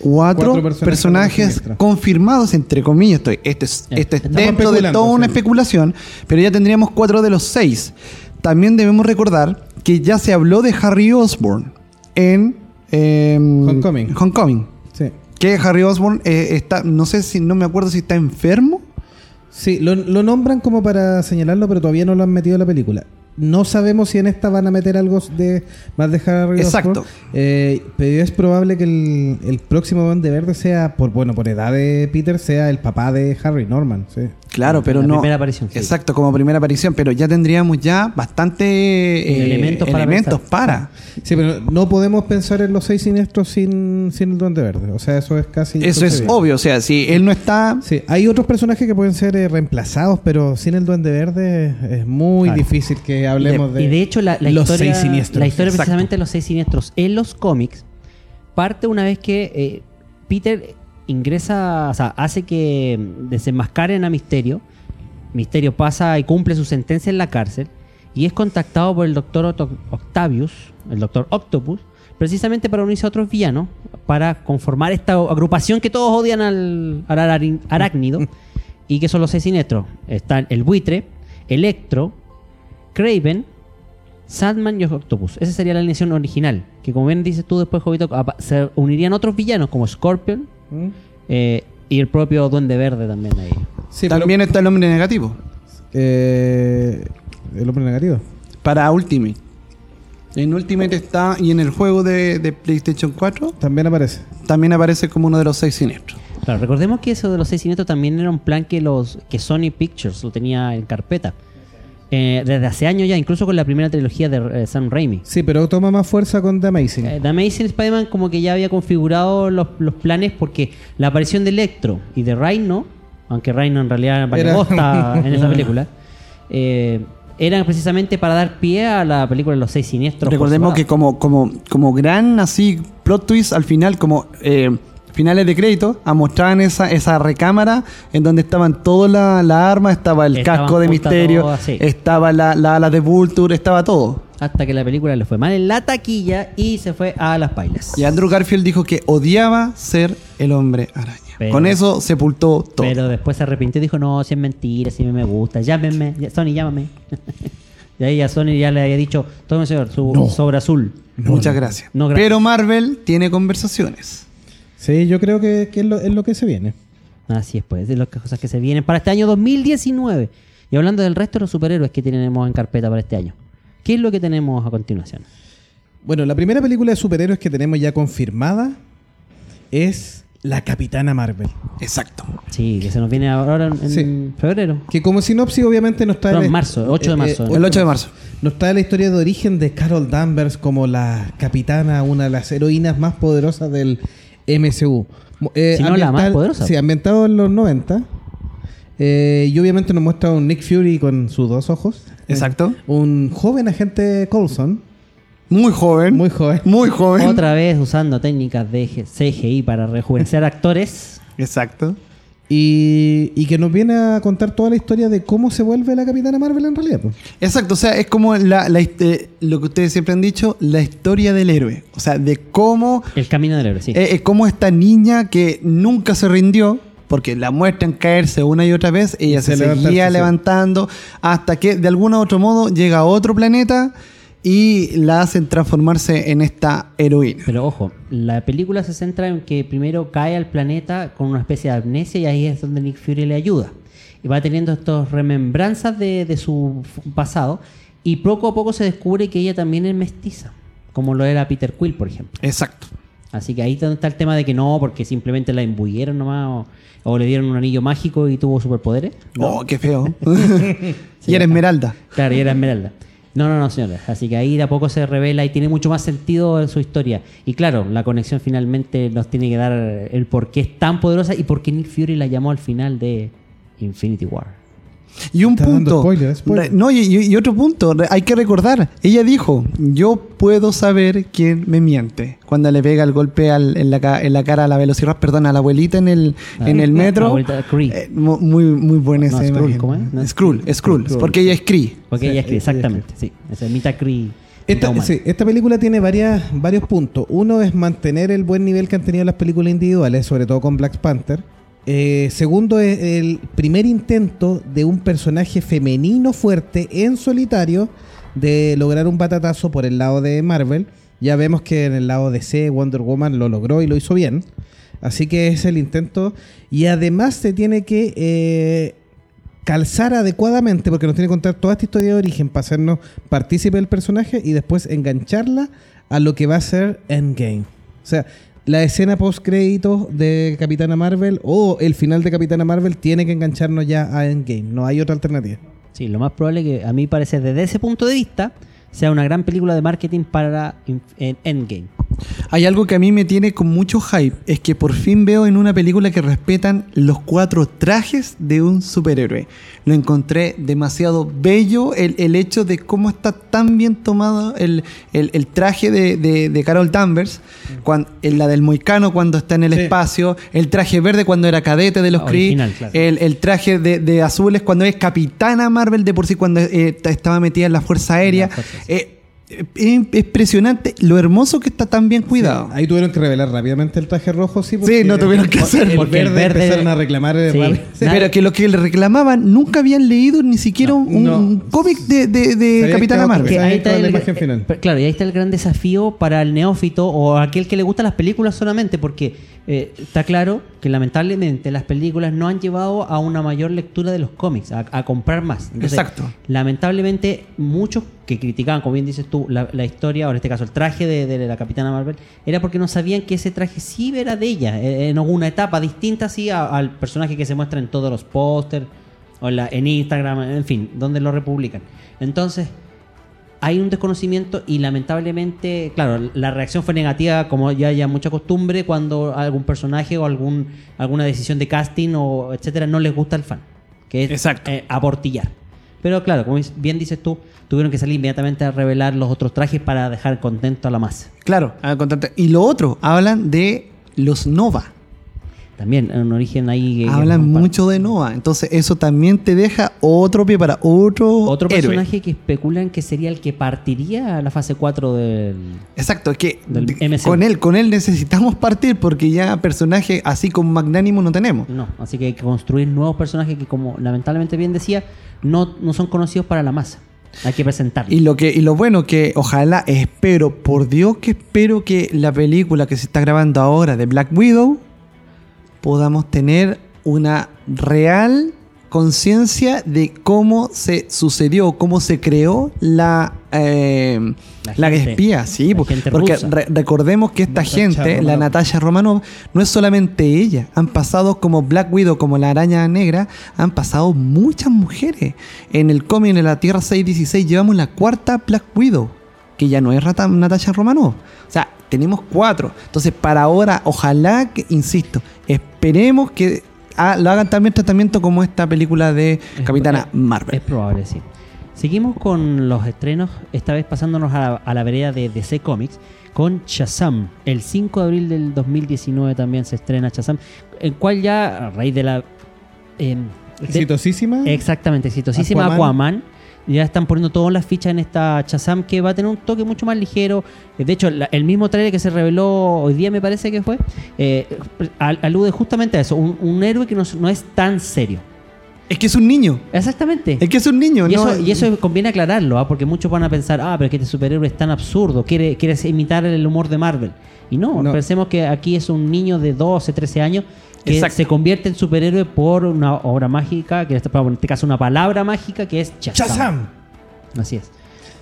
F: cuatro,
A: Cuatro personajes
F: confirmados, entre comillas. Estoy, esto es, esto es dentro de toda una
A: sí.
F: especulación, pero ya tendríamos cuatro de los seis. También debemos recordar que ya se habló de Harry Osborn en em,
A: Homecoming.
F: Homecoming.
A: Sí.
F: Que Harry Osborn eh, está, no sé si, no me acuerdo si está enfermo.
A: Sí, lo, lo nombran como para señalarlo, pero todavía no lo han metido en la película. No sabemos si en esta van a meter algo de más de Harry
F: Exacto.
A: Osborn. Eh, pero es probable que el, el próximo Duende Verde sea, por bueno, por edad de Peter, sea el papá de Harry Norman. Sí.
F: Claro, pero
E: La
F: no.
E: primera aparición, sí.
F: Exacto, como primera aparición, pero ya tendríamos ya bastante eh,
E: Elementos para
F: elementos para.
A: Sí, pero no podemos pensar en los seis siniestros sin, sin el Duende Verde. O sea, eso es casi.
F: Eso es obvio, o sea, si él no está.
A: Sí, hay otros personajes que pueden ser eh, reemplazados, pero sin el Duende Verde es muy
E: Claro.
A: difícil que hablemos de,
E: y de hecho, la, la
A: los
E: historia,
A: seis siniestros.
E: la historia
F: Exacto.
E: precisamente de los seis siniestros en los cómics parte una vez que eh, Peter ingresa, o sea, hace que desenmascaren a Misterio. Misterio pasa y cumple su sentencia en la cárcel y es contactado por el doctor Octavius, el doctor Octopus, precisamente para unirse a otros villanos, para conformar esta agrupación que todos odian al, al arácnido y que son los seis siniestros. Están el buitre, Electro, Craven Sandman y Octopus. Esa sería la alineación original. Que como bien dices tú después, Jovito, se unirían otros villanos como Scorpion
A: ¿Mm?
E: eh, y el propio Duende Verde también ahí.
A: Sí, pero-
F: También está el hombre negativo.
A: eh, el hombre negativo.
F: Para Ultimate. En Ultimate está, y en el juego de, de PlayStation 4,
A: También aparece.
F: también aparece como uno de los seis siniestros.
E: Claro, recordemos que eso de los seis siniestros también era un plan que los que Sony Pictures lo tenía en carpeta. Eh, desde hace años ya, incluso con la primera trilogía de eh, Sam Raimi.
A: Sí, pero toma más fuerza con The Amazing.
E: Eh, The Amazing Spider-Man como que ya había configurado los, los planes porque la aparición de Electro y de Rhino, aunque Rhino en realidad vale
A: Era-
E: bosta en esa película, eh, eran precisamente para dar pie a la película de los seis siniestros.
F: Recordemos que como, como, como gran así plot twist al final, como eh, finales de crédito, mostraban esa, esa recámara en donde estaban todas las la armas, estaba el
E: Estaban
F: casco de misterio,
E: todas, sí.
F: estaba la, la ala de Vulture, estaba todo.
E: Hasta que la película le fue mal en la taquilla y se fue a las pailas.
F: Y Andrew Garfield dijo que odiaba ser el hombre araña.
E: Pero-
F: Con eso sepultó todo.
E: Pero después se arrepintió y dijo, no, si es mentira, si me gusta, llámenme, ya- Sony, llámame. y ahí a Sony ya le había dicho, tome señor, su sobre azul.
F: Muchas gracias.
E: No, gracias.
F: Pero Marvel tiene conversaciones.
A: Sí, yo creo que, que es, lo, es lo que se viene.
E: Así es, pues, de las cosas que se vienen para este año 2019. Y hablando del resto de los superhéroes que tenemos en carpeta para este año. ¿Qué es lo que tenemos a continuación?
A: Bueno, la primera película de superhéroes que tenemos ya confirmada es La Capitana Marvel.
F: Exacto.
E: Sí, que se nos viene ahora en, en
A: Sí.
E: febrero.
A: Que como sinopsis obviamente nos trae...
E: No, en
A: la-
E: marzo, 8 de marzo.
F: El 8 de marzo.
A: Nos trae la historia de origen de Carol Danvers como la capitana, una de las heroínas más poderosas del MCU. Mo- eh,
E: Si no, la más poderosa.
A: Sí, ambientado en los 90. Eh, y obviamente nos muestra un Nick Fury con sus dos ojos.
F: Exacto.
A: Un joven agente Coulson.
F: Muy joven.
A: Muy joven.
F: Muy joven.
E: Otra vez usando técnicas de CGI para rejuvenecer actores.
F: Exacto.
A: Y, y que nos viene a contar toda la historia de cómo se vuelve la Capitana Marvel en realidad. pues.
F: Exacto, o sea, es como la, la eh, lo que ustedes siempre han dicho, la historia del héroe. O sea, de cómo,
E: El camino del héroe, sí.
F: eh, eh, cómo esta niña que nunca se rindió, porque la muestran caerse una y otra vez, ella
A: Y
F: se,
A: se
F: seguía levantando hasta que de algún u otro modo llega a otro planeta y la hacen transformarse en esta heroína.
E: Pero ojo, la película se centra en que primero cae al planeta con una especie de amnesia y ahí es donde Nick Fury le ayuda. Y va teniendo estas remembranzas de, de su pasado y poco a poco se descubre que ella también es mestiza, como lo era Peter Quill, por ejemplo.
F: Exacto.
E: Así que ahí está el tema de que no, porque simplemente la embuyeron nomás o, o le dieron un anillo mágico y tuvo superpoderes.
F: Oh, qué feo. y era Esmeralda.
E: Claro, y era Esmeralda. No, no, no, señores. Así que ahí de a poco se revela y tiene mucho más sentido en su historia. Y claro, la conexión finalmente nos tiene que dar el por qué es tan poderosa y por qué Nick Fury la llamó al final de Infinity War.
F: Y un punto.
A: spoiler, spoiler.
F: Re- No, y, otro punto. Hay que recordar. Ella dijo: Yo puedo saber quién me miente. Cuando le pega el golpe al- en, la, ca- en la cara a la velocidad, perdón, a la abuelita en el,
E: Ah,
F: en el metro.
E: abuelita Kree.
F: Eh, mu- muy, muy buena
E: No,
F: esa
E: Skrull,
F: imagen.
E: ¿cómo es? No,
F: Skrull, Skrull,
A: Skrull.
F: Porque ella es Kree.
E: Porque
A: Sí,
E: ella
A: ella escribe.
E: exactamente. Sí, esa es Mita Kree.
A: Esta,
E: mitad
A: sí, esta película tiene varias, varios puntos. Uno es mantener el buen nivel que han tenido las películas individuales, sobre todo con Black Panther. Eh, segundo es el primer intento de un personaje femenino fuerte en solitario de lograr un batatazo por el lado de Marvel. Ya vemos que en el lado de C Wonder Woman lo logró y lo hizo bien. Así que es el intento. Y además se tiene que eh, calzar adecuadamente, porque nos tiene que contar toda esta historia de origen para hacernos partícipe del personaje y después engancharla a lo que va a ser Endgame. O sea, la escena post créditos de Capitana Marvel o el final de Capitana Marvel tiene que engancharnos ya a Endgame. No hay otra alternativa.
E: Sí, lo más probable que a mí parece desde ese punto de vista sea una gran película de marketing para Endgame.
F: Hay algo que a mí me tiene con mucho hype, es que por fin veo en una película que respetan los cuatro trajes de un superhéroe. Lo encontré demasiado bello el, el hecho de cómo está tan bien tomado el, el- el traje de, de- de Carol Danvers, cuan- en la del Moicano cuando está en el
A: Sí.
F: espacio, el traje verde cuando era cadete de los Kree,
E: claro.
F: el, el traje de, de azules cuando es capitana Marvel de por sí cuando eh, estaba metida en la Fuerza Aérea.
E: La Fuerza, sí.
F: Eh, Es impresionante lo hermoso que está tan bien cuidado.
A: Sí, ahí tuvieron que revelar rápidamente el traje rojo, sí. porque-
F: Sí, no tuvieron que hacer.
E: Porque el
A: verde,
E: verde-
A: empezaron a reclamar. eh,
E: Sí.
A: rápido.
F: Sí, pero que lo que le reclamaban nunca habían leído ni siquiera un, un
A: no.
F: cómic de, de-
A: quedado
F: Marvel.
E: ahí
A: es
E: está
A: la imagen final.
E: eh, claro, y ahí está el gran desafío para el neófito o aquel que le gustan las películas solamente, porque eh, está claro que lamentablemente las películas no han llevado a una mayor lectura de los cómics, a, a comprar más. Entonces,
F: Exacto.
E: Lamentablemente, muchos que criticaban, como bien dices tú, la, la historia, o en este caso el traje de, de la Capitana Marvel, era porque no sabían que ese traje sí era de ella, eh, en alguna etapa distinta así a- al personaje que se muestra en todos los pósters, o en, la- en Instagram, en fin, donde lo republican. Entonces, hay un desconocimiento y lamentablemente, claro, la reacción fue negativa como ya hay mucha costumbre cuando algún personaje o algún alguna decisión de casting o etcétera no les gusta al fan, que es
F: Exacto.
E: eh, aportillar. Pero claro, como bien dices tú, tuvieron que salir inmediatamente a revelar los otros trajes para dejar contento a la masa.
F: Claro, contante. y lo otro, hablan de los Nova.
E: También un origen ahí. que-
F: Hablan mucho de Nova. Entonces, eso también te deja otro pie para otro,
E: Otro
F: héroe.
E: personaje que especulan que sería el que partiría a la fase 4 del.
F: Exacto, es que
E: Del
F: con él, con él necesitamos partir porque ya personaje así como magnánimo no tenemos.
E: No, así que hay que construir nuevos personajes que, como lamentablemente bien decía, no, no son conocidos para la masa. Hay que presentarlos.
F: Y lo que y lo bueno que ojalá espero, por Dios que espero que la película que se está grabando ahora de Black Widow podamos tener una real conciencia de cómo se sucedió, cómo se creó la eh,
E: La
F: la,
E: gente-
F: espía, sí,
E: la
F: po-
E: gente
F: porque re- recordemos que esta gente, la. Natasha Romanov, no es solamente ella, han pasado como Black Widow, como la araña negra, han pasado muchas mujeres. En el cómic de la Tierra 616 llevamos la cuarta Black Widow, que ya no es Natasha Romanov. O sea, tenemos cuatro. Entonces, para ahora, ojalá que, insisto, esperemos que ha- lo hagan también tratamiento como esta película de
E: Es-
F: Capitana Marvel.
E: Es probable, sí. Seguimos con los estrenos, esta vez pasándonos a la, a la vereda de DC Comics, con Shazam. El 5 de abril del 2019 también se estrena Shazam, el cual ya, a raíz de la... em, de-
A: Exitosísima.
E: Exactamente, exitosísima
A: Aquaman.
E: Aquaman. Ya están poniendo todas las fichas en esta Shazam que va a tener un toque mucho más ligero. Eh, De hecho, la- el mismo trailer que se reveló hoy día, me parece que fue, eh, al- alude justamente a eso. Un, un héroe que no, es- no es tan serio.
F: Es que es un niño.
E: Exactamente.
F: Es que es un niño,
E: y,
F: ¿no?
E: eso, y eso conviene aclararlo, ¿ah? porque muchos van a pensar, ah, pero es que este superhéroe es tan absurdo, quiere, quiere imitar el humor de Marvel. Y no,
A: No.
E: pensemos que aquí es un niño de 12, 13 años que
F: Exacto.
E: se convierte en superhéroe por una obra mágica, que en este, en este caso una palabra mágica que es Shazam.
A: ¡Shazam!
E: Así es.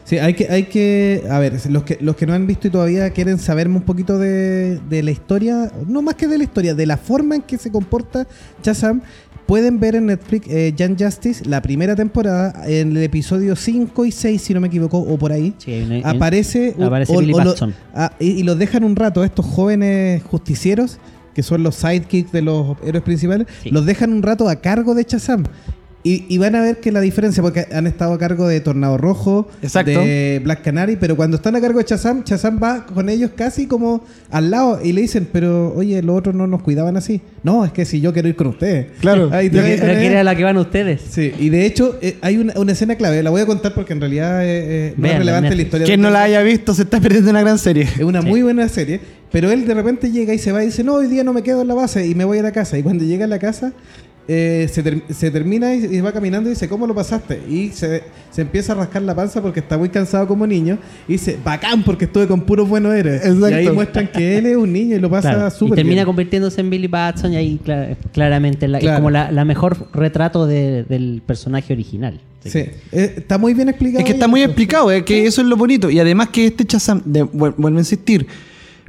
A: Sí, hay que, hay que, a ver, los que, los que no han visto y todavía quieren saberme un poquito de, de la historia, no más que de la historia, de la forma en que se comporta Shazam, pueden ver en Netflix eh, Young Justice, la primera temporada, en el episodio 5 y 6, si no me equivoco, o por ahí.
E: Sí,
A: aparece, un-
E: aparece Billy
A: lo-
E: Batson.
A: ah, y, y los dejan un rato, estos jóvenes justicieros, que son los sidekicks de los héroes principales,
E: Sí.
A: los dejan un rato a cargo de Shazam. Y, y van a ver que la diferencia, porque han estado a cargo de Tornado Rojo,
F: Exacto.
A: de Black Canary, pero cuando están a cargo de Shazam, Shazam va con ellos casi como al lado y le dicen, pero oye, los otros no nos cuidaban así. No, es que si yo quiero ir con ustedes.
F: Claro.
A: Ahí te
E: que, era a la que van ustedes.
A: Sí, y de hecho eh, hay una, una escena clave, la voy a contar porque en realidad eh, eh, no es relevante la
E: Netflix.
A: historia.
F: Quien no la haya visto se está perdiendo una gran serie.
A: Es una
E: Sí.
A: muy buena serie, pero él de repente llega y se va y dice, no, hoy día no me quedo en la base y me voy a la casa. Y cuando llega a la casa, eh, se, ter- se termina y, y va caminando y dice, ¿cómo lo pasaste? Y se, se empieza a rascar la panza porque está muy cansado como niño. Y dice, bacán porque estuve con puros buenos héroes.
F: Exacto.
A: Y ahí muestran que él es un niño y lo pasa
E: Claro, y
A: súper
E: termina
A: bien.
E: convirtiéndose en Billy Batson y ahí cla- claramente la-
A: Claro.
E: es como la, la mejor retrato de- del personaje original.
A: Sí, eh, está muy bien explicado.
F: Es que está muy
A: eso.
F: explicado, es que eso es lo bonito. Y además que este Shazam, de- vuel- vuelvo a insistir,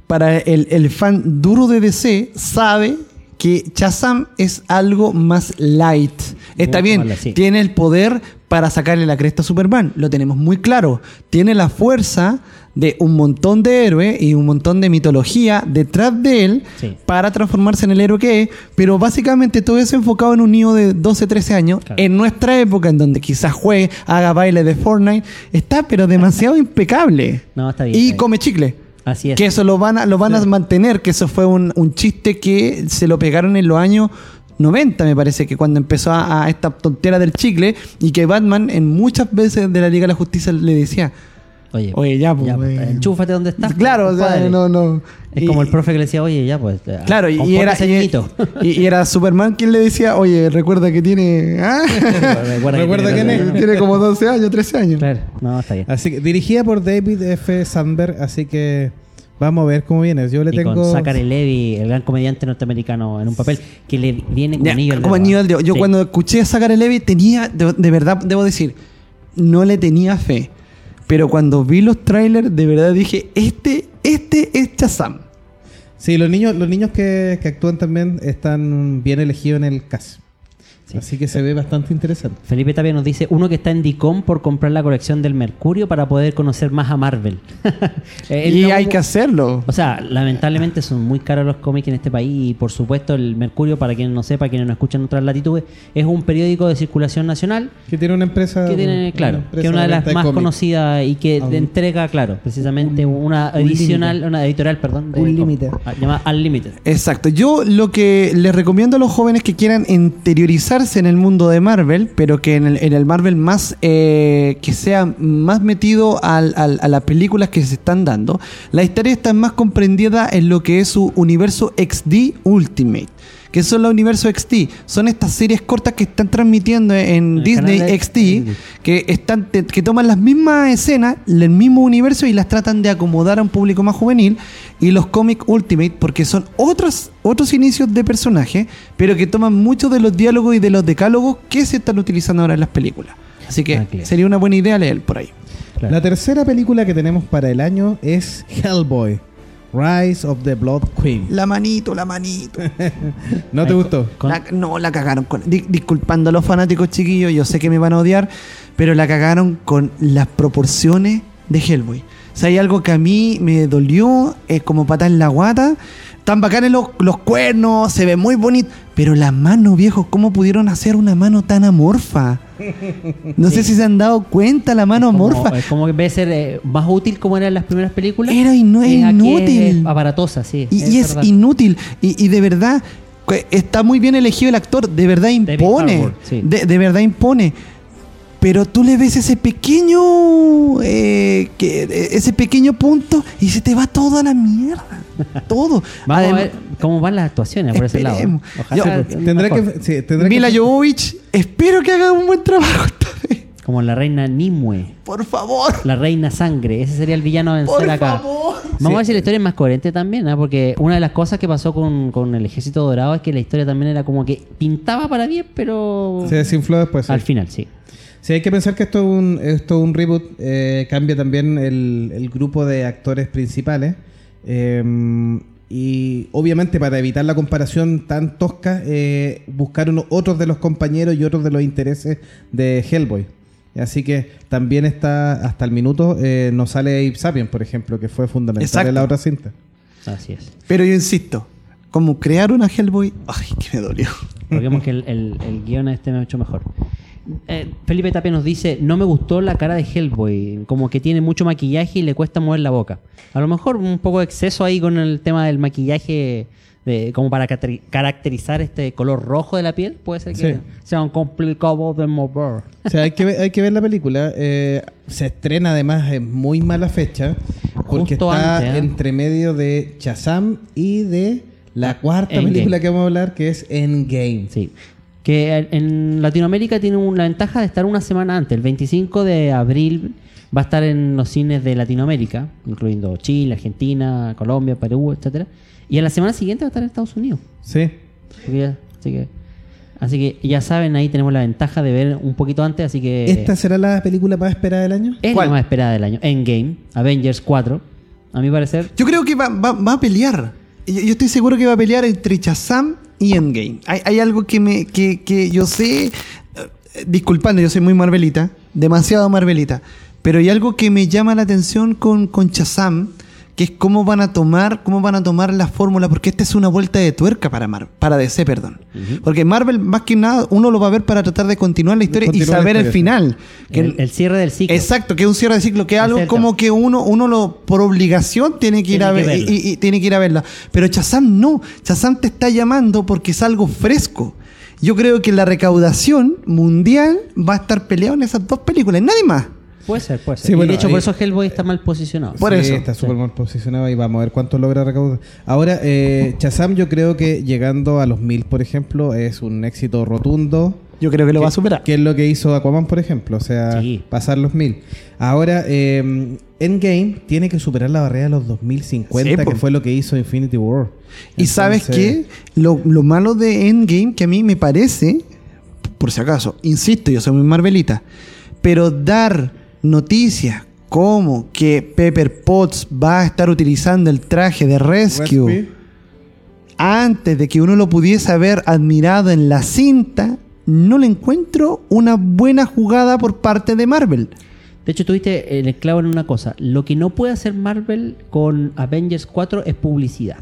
F: para el, el fan duro de DC, sabe que Shazam es algo más light. Está bien,
E: sí.
F: tiene el poder para sacarle la cresta a Superman, lo tenemos muy claro. Tiene la fuerza de un montón de héroes y un montón de mitología detrás de él
E: Sí.
F: para transformarse en el héroe que es, pero básicamente todo eso enfocado en un niño de 12, 13 años,
E: Claro.
F: en nuestra época, en donde quizás juegue, haga baile de Fortnite, está pero demasiado impecable.
E: No, está bien.
F: Y
E: está bien.
F: come chicle.
E: Así es.
F: Que eso lo van a, lo van a mantener, que eso fue un, un chiste que se lo pegaron en los años 90, me parece, que cuando empezó a, a esta tontera del chicle y que Batman en muchas veces de la Liga de la Justicia le decía,
E: Oye,
F: Oye, ya, pues,
E: pues,
F: eh.
E: enchúfate donde estás.
F: Claro, o sea, no, no.
E: Es
F: Y-
E: como el profe que le decía, oye, ya, pues.
F: Claro, y- era, y, y- y era Superman quien le decía, oye, recuerda que tiene. ¿ah?
E: Recuerda,
A: Recuerda
E: tiene razón.
F: tiene como 12 años, 13 años.
E: Claro, no, está bien.
A: Así que dirigida por David F. Sandberg, así que vamos a ver cómo viene. Yo le
E: Y
A: tengo
E: con Zachary Levy, el gran comediante norteamericano, en un papel que le viene
F: Ya,
E: anillo al
F: como
E: dedo.
F: anillo al dedo. Yo
E: Sí.
F: cuando escuché a Zachary Levi tenía, de, de verdad, debo decir, no le tenía fe. Pero cuando vi los trailers, de verdad dije, este, este es Shazam.
A: Sí, los niños, los niños que, que actúan también están bien elegidos en el cast.
E: Sí.
A: Así que se ve bastante interesante.
E: Felipe Tapia nos dice, uno que está en Dicom por comprar la colección del Mercurio para poder conocer más a Marvel. Eh,
F: Y
E: no-
F: hay que hacerlo.
E: O sea, lamentablemente son muy caros los cómics en este país y por supuesto el Mercurio, para quien no sepa, quienes no escuchan en otras latitudes, es un periódico de circulación nacional
A: Que tiene una empresa.
E: que tiene,
A: una
E: claro, que es una de las más
A: cómics.
E: conocidas y que
A: Un-
E: entrega, claro, precisamente una
A: un
E: adicional,
A: límite.
E: una editorial, perdón, de
A: Unlimited.
E: ah, llamada Unlimited.
F: Exacto. Yo lo que les recomiendo a los jóvenes que quieran en el mundo de Marvel, pero que en el, Marvel más eh, que sea más metido a las películas que se están dando, la historia está más comprendida en lo que es su universo XD Ultimate. Que son los universos XD, son estas series cortas que están transmitiendo en
E: El
F: Disney XD, que están te- que toman las mismas escenas, el mismo universo y las tratan de acomodar a un público más juvenil y los cómics Ultimate porque son otros otros inicios de personaje, pero que toman muchos de los diálogos y de los decálogos que se están utilizando ahora en las películas. Así que
E: Ah, claro.
F: sería una buena idea leer por ahí.
E: Claro.
A: La tercera película que tenemos para el año es Hellboy, Rise of the Blood Queen.
F: La manito, la manito.
A: ¿No te gustó?
F: La- no, la cagaron con. di- disculpando a los fanáticos chiquillos, yo sé que me van a odiar, pero la cagaron con las proporciones de Hellboy. O sea, hay algo que a mí me dolió, es como patar en la guata. Tan bacanes los, los cuernos, se ve muy bonito. Pero la mano, viejo, ¿cómo pudieron hacer una mano tan amorfa? No sé si se han dado cuenta, la mano
E: como-
F: amorfa.
E: es como que en vez de ser eh, más útil como era en las primeras películas.
F: Era inu-
E: eh,
F: inútil.
E: Es aparatosa, sí.
F: Y, y es inútil. Y, y de verdad, está muy bien elegido el actor. De verdad impone.
E: Sí.
F: de, de verdad impone. Pero tú le ves ese pequeño. eh, que, eh, ese pequeño punto y se te va todo a la mierda. Todo.
E: Vamos
F: Además-
E: a ver cómo van las actuaciones por ese lado. Ojalá
F: Yo-
A: Tendrá
E: mejor.
A: que, sí, tendrá
F: Mila
A: que
F: Jovovich, espero que haga un buen trabajo esta vez.
E: Como la reina Nimue,
F: Por favor.
E: la reina sangre. Ese sería el villano a vencer
F: Por
E: acá.
F: favor.
E: Vamos a ver si la historia es más coherente también, ¿ah? porque una de las cosas que pasó con, con el ejército dorado es que la historia también era como que pintaba para bien, pero
A: se desinfló después. sí.
E: al final sí.
A: Sí, hay que pensar que esto es un, esto es un reboot. eh, cambia también el, el grupo de actores principales. eh, y obviamente para evitar la comparación tan tosca, eh, buscaron otros de los compañeros y otros de los intereses de Hellboy. Así que también está hasta el minuto, eh, nos sale Ape Sapien, por ejemplo, que fue fundamental
F: Exacto.
A: en la otra cinta.
E: Así es.
F: Pero yo insisto, como crear una Hellboy, ay, que me dolió.
E: Porque que el, el, el guion este me ha hecho mejor. Eh, Felipe Tapia nos dice, no me gustó la cara de Hellboy, como que tiene mucho maquillaje y le cuesta mover la boca. A lo mejor un poco de exceso ahí con el tema del maquillaje, de, como para caracterizar este color rojo de la piel, puede ser que
A: Sí.
E: sea un complicado de mover.
A: O sea, hay que ver, hay que ver la película. Eh, se estrena además en muy mala fecha porque
E: Justo
A: está
E: antes, ¿eh?
A: entre medio de Shazam y de la cuarta
E: Endgame.
A: película que vamos a hablar que es Endgame.
E: Sí. Que en Latinoamérica tiene una ventaja de estar una semana antes. El 25 de abril va a estar en los cines de Latinoamérica, incluyendo Chile, Argentina, Colombia, Perú, etcétera. Y a la semana siguiente va a estar en Estados Unidos.
A: Sí.
E: Ya- así que así que ya saben, ahí tenemos la ventaja de ver un poquito antes, así que
A: ¿Esta será la película más esperada del año?
E: es
F: ¿Cuál?
E: la más esperada del año. Endgame, Avengers 4, a mi parecer.
F: Yo creo que va, va- va a pelear. Yo, yo estoy seguro que va a pelear entre Shazam y Endgame. Hay, hay algo que me que, que yo sé, eh, disculpando, yo soy muy Marvelita, demasiado Marvelita, pero hay algo que me llama la atención con, con Shazam, que es cómo van a tomar, cómo van a tomar la fórmula, porque esta es una vuelta de tuerca para Mar para DC, perdón. Porque Marvel, más que nada, uno lo va a ver para tratar de continuar la historia y saber el final. Que-
E: El, el cierre del ciclo.
F: Exacto, que es un cierre de ciclo, que es algo como que uno, uno lo por obligación tiene que ir
E: Tiene
F: a ver y tiene que ir a verla. Pero Chazam no, Chazam te está llamando porque es algo fresco. Yo creo que la recaudación mundial va a estar peleada en esas dos películas, nadie más.
E: Puede ser, puede ser.
A: Sí,
E: Y
A: bueno,
E: de hecho,
A: ahí-
E: por eso Hellboy está mal posicionado.
F: Por
A: Sí,
F: eso.
A: Está súper mal posicionado y vamos a ver cuánto logra recaudar. Ahora, eh, Shazam yo creo que llegando a los mil, por ejemplo, es un éxito rotundo.
F: Yo creo que lo
A: ¿Qué-
F: va a superar.
A: ¿Qué es lo que hizo Aquaman, por ejemplo? O sea,
E: Sí.
A: pasar los mil. Ahora, eh, Endgame tiene que superar la barrera de los 2050,
F: Sí, po.
A: que fue lo que hizo Infinity War.
F: Y sabes qué? Lo, lo malo de Endgame, que a mí me parece, por si acaso, insisto, yo soy muy Marvelita, pero dar noticias como que Pepper Potts va a estar utilizando el traje de Rescue antes de que uno lo pudiese haber admirado en la cinta, no le encuentro una buena jugada por parte de Marvel.
E: De hecho, tuviste el clavo en una cosa. Lo que no puede hacer Marvel con Avengers 4 es publicidad.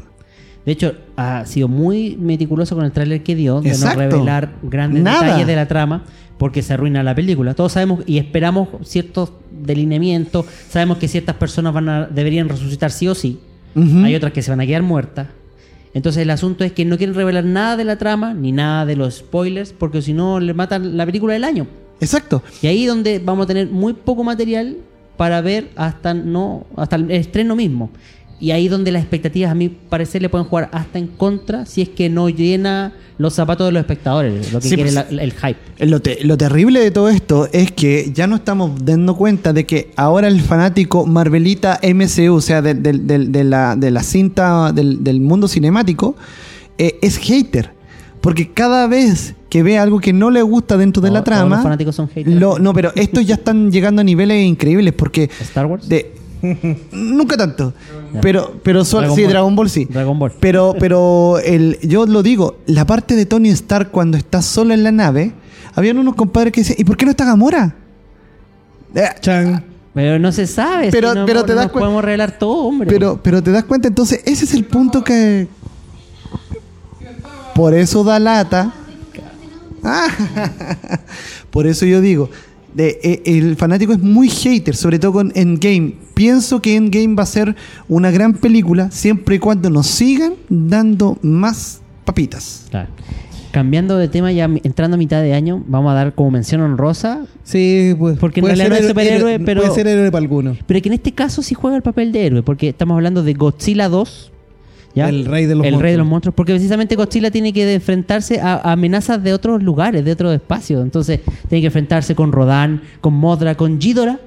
E: De hecho, ha sido muy meticuloso con el tráiler que dio de
F: Exacto.
E: no revelar grandes
F: Nada.
E: detalles de la trama porque se arruina la película. Todos sabemos y esperamos ciertos delineamientos. Sabemos que ciertas personas van a, deberían resucitar sí o sí. Hay otras que se van a quedar muertas. Entonces el asunto es que no quieren revelar nada de la trama ni nada de los spoilers porque si no le matan la película del año.
F: Exacto.
E: Y ahí donde vamos a tener muy poco material para ver hasta no hasta el estreno mismo. Y ahí donde las expectativas a mi parecer le pueden jugar hasta en contra si es que no llena los zapatos de los espectadores, lo que
F: Sí,
E: quiere
F: pues-
E: la- el hype.
F: Lo, te- lo terrible de todo esto es que ya no estamos dando cuenta de que ahora el fanático Marvelita MCU, o sea, de, de- de- de la, de la cinta del, del mundo cinemático, eh, es hater. Porque cada vez que ve algo que no le gusta dentro de la trama...
E: los fanáticos son haters.
F: lo- no, pero estos ya están llegando a niveles increíbles porque...
E: Star Wars.
F: De, nunca tanto.
E: Ya.
F: Pero, pero sol-
E: Dragon
F: sí,
E: Ball.
F: Dragon Ball sí.
E: Dragon Ball.
F: Pero, pero el, yo lo digo, la parte de Tony Stark cuando está sola en la nave, habían unos compadres que decían, ¿y por qué no está Gamora? Eh,
A: Chan.
E: Pero no se sabe.
F: Pero-
E: si no,
F: pero
E: no
F: te das
E: nos
F: cuen-
E: podemos revelar todo, hombre.
F: pero, pero te das cuenta, entonces ese es el punto que... Por eso da lata. Ah, por eso yo digo, de- eh, el fanático es muy hater, sobre todo con Endgame. Pienso que Endgame va a ser una gran película siempre y cuando nos sigan dando más papitas.
E: Claro. Cambiando de tema, ya entrando a mitad de año, vamos a dar como mención honrosa
A: Sí, pues.
E: Porque en
A: puede
E: realidad
A: ser
E: no es
A: héroe-
E: superhéroe,
A: héroe-
E: pero-
A: Puede ser héroe para algunos.
E: Pero que en este caso sí juega el papel de héroe, porque estamos hablando de Godzilla 2. ¿Ya?
A: El rey de los
E: El rey de
A: monstruos.
E: los monstruos. Porque precisamente Godzilla tiene que enfrentarse a, amenazas de otros lugares, de otros espacios. Entonces tiene que enfrentarse con Rodan, con Modra, con Ghidorah.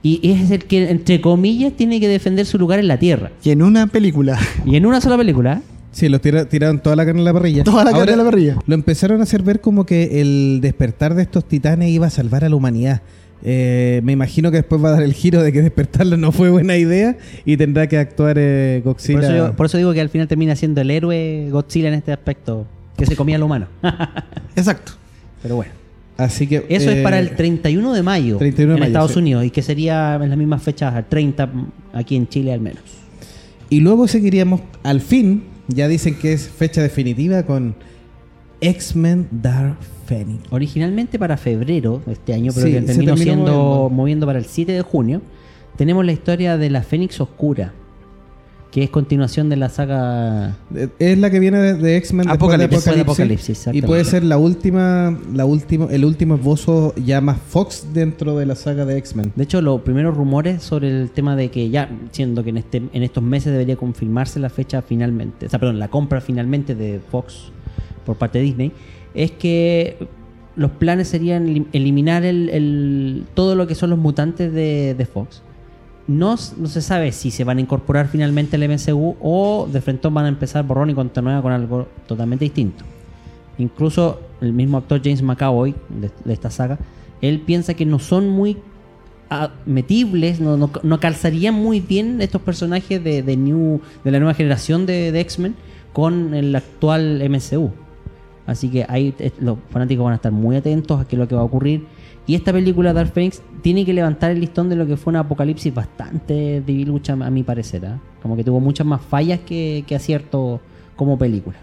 E: Y es el que, entre comillas, tiene que defender su lugar en la Tierra.
F: Y en una película.
E: Y en una sola película.
A: Sí, los tira- tiraron toda la carne en la parrilla.
F: Toda la carne en la parrilla.
A: Lo empezaron a hacer ver como que el despertar de estos titanes iba a salvar a la humanidad. Eh, me imagino que después va a dar el giro de que despertarlo no fue buena idea y tendrá que actuar eh,
E: Por
A: Godzilla.
E: eso, yo- por eso digo que al final termina siendo el héroe Godzilla en este aspecto, que se comía lo humano.
F: Exacto.
E: Pero bueno.
A: Así que
E: Eso
A: eh,
E: es para el 31 de mayo
A: 31 de
E: en
A: mayo,
E: Estados
A: sí.
E: Unidos y que sería en las mismas fechas, al 30 aquí en Chile al menos.
A: Y luego seguiríamos, al fin, ya dicen que es fecha definitiva con X-Men Dark Phoenix.
E: Originalmente para febrero de este año, pero
A: Sí,
E: que terminó
A: terminó
E: siendo
A: moviendo.
E: moviendo para el 7 de junio, tenemos la historia de la Fénix Oscura, que es continuación de la saga
A: Es la que viene de, de X-Men de
E: Apocalipsis.
A: Y puede ser la última, la última, el último esbozo ya más Fox dentro de la saga de X-Men.
E: De hecho, los primeros rumores sobre el tema de que ya, siendo que en este en estos meses debería confirmarse la fecha finalmente, o sea, perdón, la compra finalmente de Fox por parte de Disney, es que los planes serían elim- eliminar el, el- todo lo que son los mutantes de, de Fox. No, no se sabe si se van a incorporar finalmente al MCU o de frente van a empezar borrón y cuenta nueva con algo totalmente distinto. Incluso el mismo actor James McAvoy de, esta saga, él piensa que no son muy metibles, no, no, no calzarían muy bien estos personajes de, de new, de la nueva generación de, de X-Men con el actual MCU. Así que ahí eh, los fanáticos van a estar muy atentos a qué es lo que va a ocurrir. Y esta película Dark Phoenix tiene que levantar el listón de lo que fue un apocalipsis bastante debilucha a mi parecer. ¿ah? Como que tuvo muchas más fallas que, que acierto como película.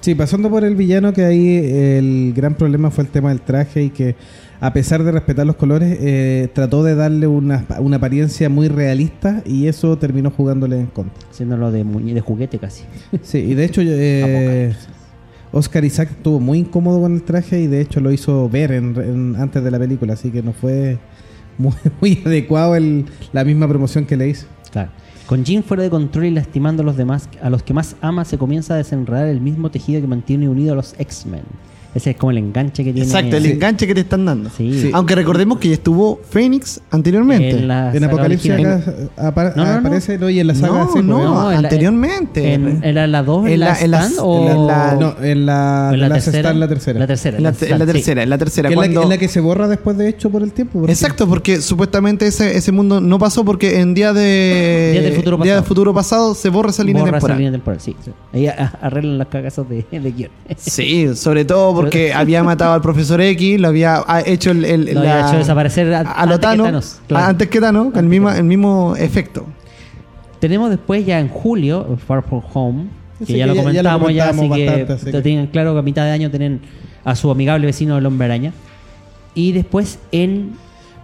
A: Sí, pasando por el villano, que ahí el gran problema fue el tema del traje y que a pesar de respetar los colores, eh, trató de darle una, una apariencia muy realista y eso terminó jugándole en contra.
E: Haciéndolo de, de juguete casi.
A: Sí, y de hecho eh, Oscar Isaac estuvo muy incómodo con el traje y de hecho lo hizo ver en- antes de la película, así que no fue muy, muy adecuado el, la misma promoción que le hizo.
E: Claro. Con Jean fuera de control y lastimando a los demás, a los que más ama, se comienza a desenredar el mismo tejido que mantiene unido a los X-Men. Ese es como el enganche que tiene.
F: Exacto, el
E: Sí.
F: enganche que te están dando.
E: Sí.
A: Sí.
F: Aunque recordemos que ya estuvo Fénix anteriormente.
E: En la
A: En Apocalipsis
E: original.
A: acá apa-
E: No, no, no.
A: aparece ¿no? y en la saga
F: no,
A: sí,
F: no,
E: en
F: anteriormente.
E: En, ¿Era la 2 en,
F: En
E: la,
F: en la-
E: Stand
F: en
E: o
F: la-
A: No, en la,
E: en la tercera?
A: Stand, la tercera.
E: La tercera.
F: en la, en tercera, en la tercera.
A: Que es la, que,
F: cuando-
A: la que se borra después de hecho por el tiempo.
F: Exacto, porque supuestamente ese, ese mundo no pasó porque en día de
E: Día del futuro
F: Día del
E: pasado.
F: futuro pasado se borra esa línea
E: Borra esa
F: temporal.
E: línea temporal, sí. sí. Ahí arreglan las cagazos de, de guion.
F: Sí, sobre todo porque había matado al profesor X, lo había ha hecho el, el-
E: Lo había hecho desaparecer a-
F: a lo
E: antes que
F: Thanos,
E: claro.
F: antes que Thanos, con el mismo, el mismo efecto.
E: Tenemos después ya en julio Far From Home, que ya,
A: que
E: lo
A: ya- ya lo
E: comentamos ya, así que
A: bastante, así
E: te
A: que-
E: tienen claro que a mitad de año tienen a su amigable vecino el hombre araña. Y después en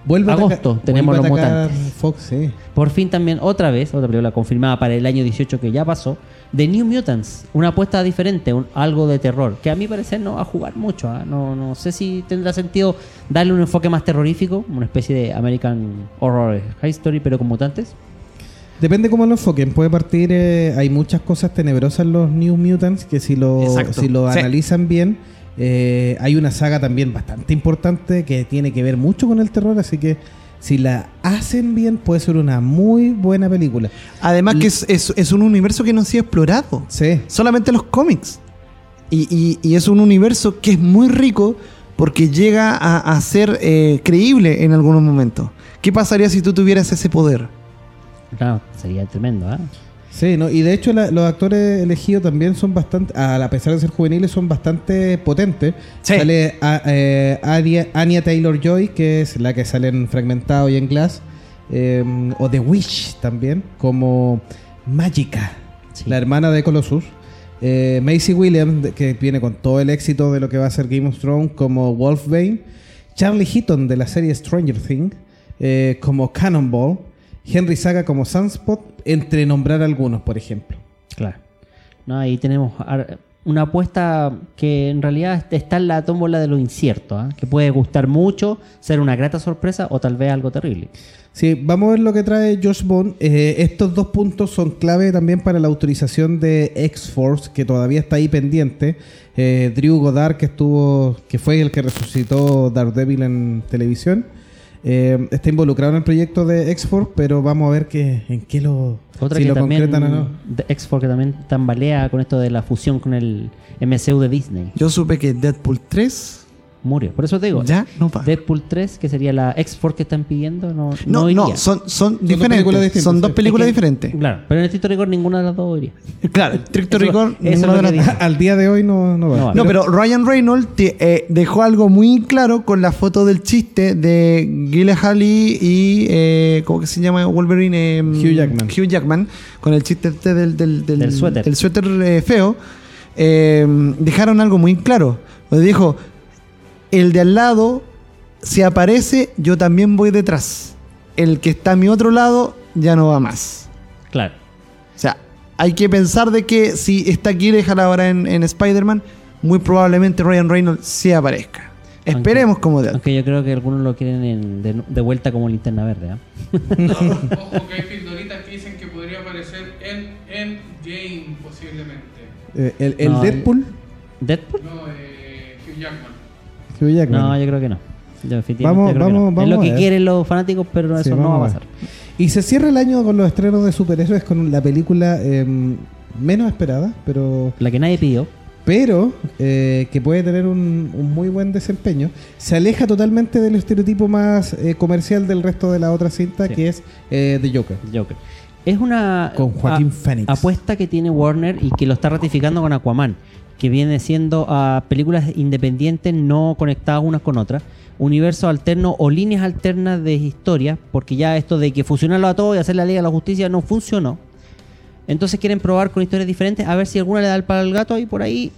A: Vuelve
E: agosto tenemos
A: vuelve
E: los
A: a
E: mutantes.
A: Fox.
E: Por fin también, otra vez, otra película confirmada para el año 18 que ya pasó, The New Mutants, una apuesta diferente, un- algo de terror, que a mi parecer no va a jugar mucho. ¿ah? No, no sé si tendrá sentido darle un enfoque más terrorífico, una especie de American Horror High Story, pero con mutantes.
A: Depende cómo lo enfoquen. Puede partir. eh, hay muchas cosas tenebrosas en los New Mutants que si lo,
F: Exacto.
A: si lo
F: Sí.
A: analizan bien. eh, hay una saga también bastante importante que tiene que ver mucho con el terror. Así que si la hacen bien, puede ser una muy buena película.
F: Además que es, es- es un universo que no ha sido explorado.
A: Sí.
F: Solamente los cómics. Y, y- y es un universo que es muy rico porque llega a, a ser eh, creíble en algunos momentos. ¿Qué pasaría si tú tuvieras ese poder?
E: Claro, sería tremendo, ¿ah?
A: Sí, ¿no? y de hecho la- los actores elegidos también son bastante, a pesar de ser juveniles, son bastante potentes.
F: Sí.
A: Sale a- eh, Anya Taylor Joy, que es la que sale en Fragmentado y en Glass, eh, o The Witch también, como Magica,
E: Sí.
A: la hermana de Colossus. Eh, Macy Williams, que viene con todo el éxito de lo que va a ser Game of Thrones, como Wolfbane. Charlie Heaton de la serie Stranger Things, eh, como Cannonball. Henry Saga como Sunspot, entre nombrar algunos, por ejemplo.
E: Claro. No, ahí tenemos una apuesta que en realidad está en la tómbola de lo incierto, ¿ah? que puede gustar mucho, ser una grata sorpresa o tal vez algo terrible.
A: Sí, vamos a ver lo que trae Josh Bond. Eh, estos dos puntos son clave también para la autorización de X-Force, que todavía está ahí pendiente. Eh, Drew Goddard, que estuvo, que fue el que resucitó Daredevil en televisión, eh, está involucrado en el proyecto de X-Force, pero vamos a ver que, en qué lo,
E: Otra
A: si
E: que
A: lo
E: también,
A: concretan o no.
E: de X-Force que también tambalea con esto de la fusión con el MCU de Disney.
F: Yo supe que Deadpool 3
E: Murió. Por eso te digo,
F: ya no va.
E: Deadpool 3, que sería la X-Force que están pidiendo, no, no,
F: No,
E: iría.
F: no, son, son diferentes.
A: distintas,
F: son dos películas
E: Es que-
F: diferentes.
E: Claro, pero en estricto rigor ninguna de las dos iría.
F: Claro, Stricto
E: Eso-
F: rigor,
E: eso
F: ninguna de las dos.
A: Al día de hoy no, no va.
E: No va.
F: No, pero Ryan Reynolds te- eh, dejó algo muy claro con la foto del chiste de Gyllenhaal y eh, ¿cómo que se llama? Wolverine. eh,
A: Hugh Jackman.
F: Hugh Jackman con el chiste este del, del,
E: Del suéter.
F: del suéter, eh, feo. eh, dejaron algo muy claro. Donde dijo, el de al lado, si aparece, yo también voy detrás. El que está a mi otro lado ya no va más.
E: Claro.
F: O sea, hay que pensar de que si está Gyllenhaal ahora en, en Spider-Man, muy probablemente Ryan Reynolds sí aparezca. Esperemos como de
E: Aunque yo creo que algunos lo quieren en- de, de vuelta como linterna verde. ¿ah?
G: Ojo que hay pildoritas que dicen que podría aparecer en Endgame posiblemente.
A: Eh, el el
E: No,
A: Deadpool,
E: ¿Deadpool?
G: No.
E: No, yo creo que no. Yo
A: Vamos,
E: que
A: vamos,
E: no.
A: vamos
E: Es lo que quieren los fanáticos, pero
A: Sí,
E: eso no va a pasar.
A: Y se cierra el año con los estrenos de superhéroes con la película eh, menos esperada, pero
E: La que nadie pidió.
A: pero eh, que puede tener un, un muy buen desempeño. Se aleja totalmente del estereotipo más eh, comercial del resto de la otra cinta,
E: Sí.
A: que es eh, The Joker.
E: Joker. Es una
A: Con Joaquín
E: a-
A: Phoenix.
E: apuesta que tiene Warner y que lo está ratificando con Aquaman, que viene siendo a películas independientes no conectadas unas con otras, universos alternos o líneas alternas de historia, porque ya esto de que fusionarlo a todo y hacer la Liga de la Justicia no funcionó. Entonces quieren probar con historias diferentes a ver si alguna le da el palo al gato y por ahí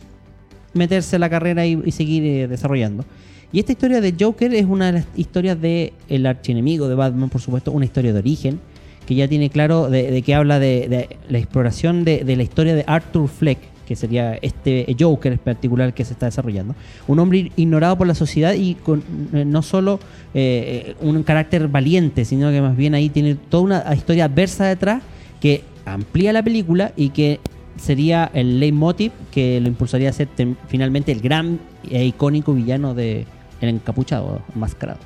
E: meterse en la carrera y, seguir eh, desarrollando. Y esta historia de Joker es una de las historias de el archienemigo de Batman, por supuesto, una historia de origen que ya tiene claro de, de que habla de, la exploración de la historia de Arthur Fleck, que sería este Joker en particular que se está desarrollando. Un hombre ignorado por la sociedad y con eh, no solo eh, un carácter valiente, sino que más bien ahí tiene toda una historia adversa detrás que amplía la película y que sería el leitmotiv que lo impulsaría a ser finalmente el gran e icónico villano de El Encapuchado, Enmascarado.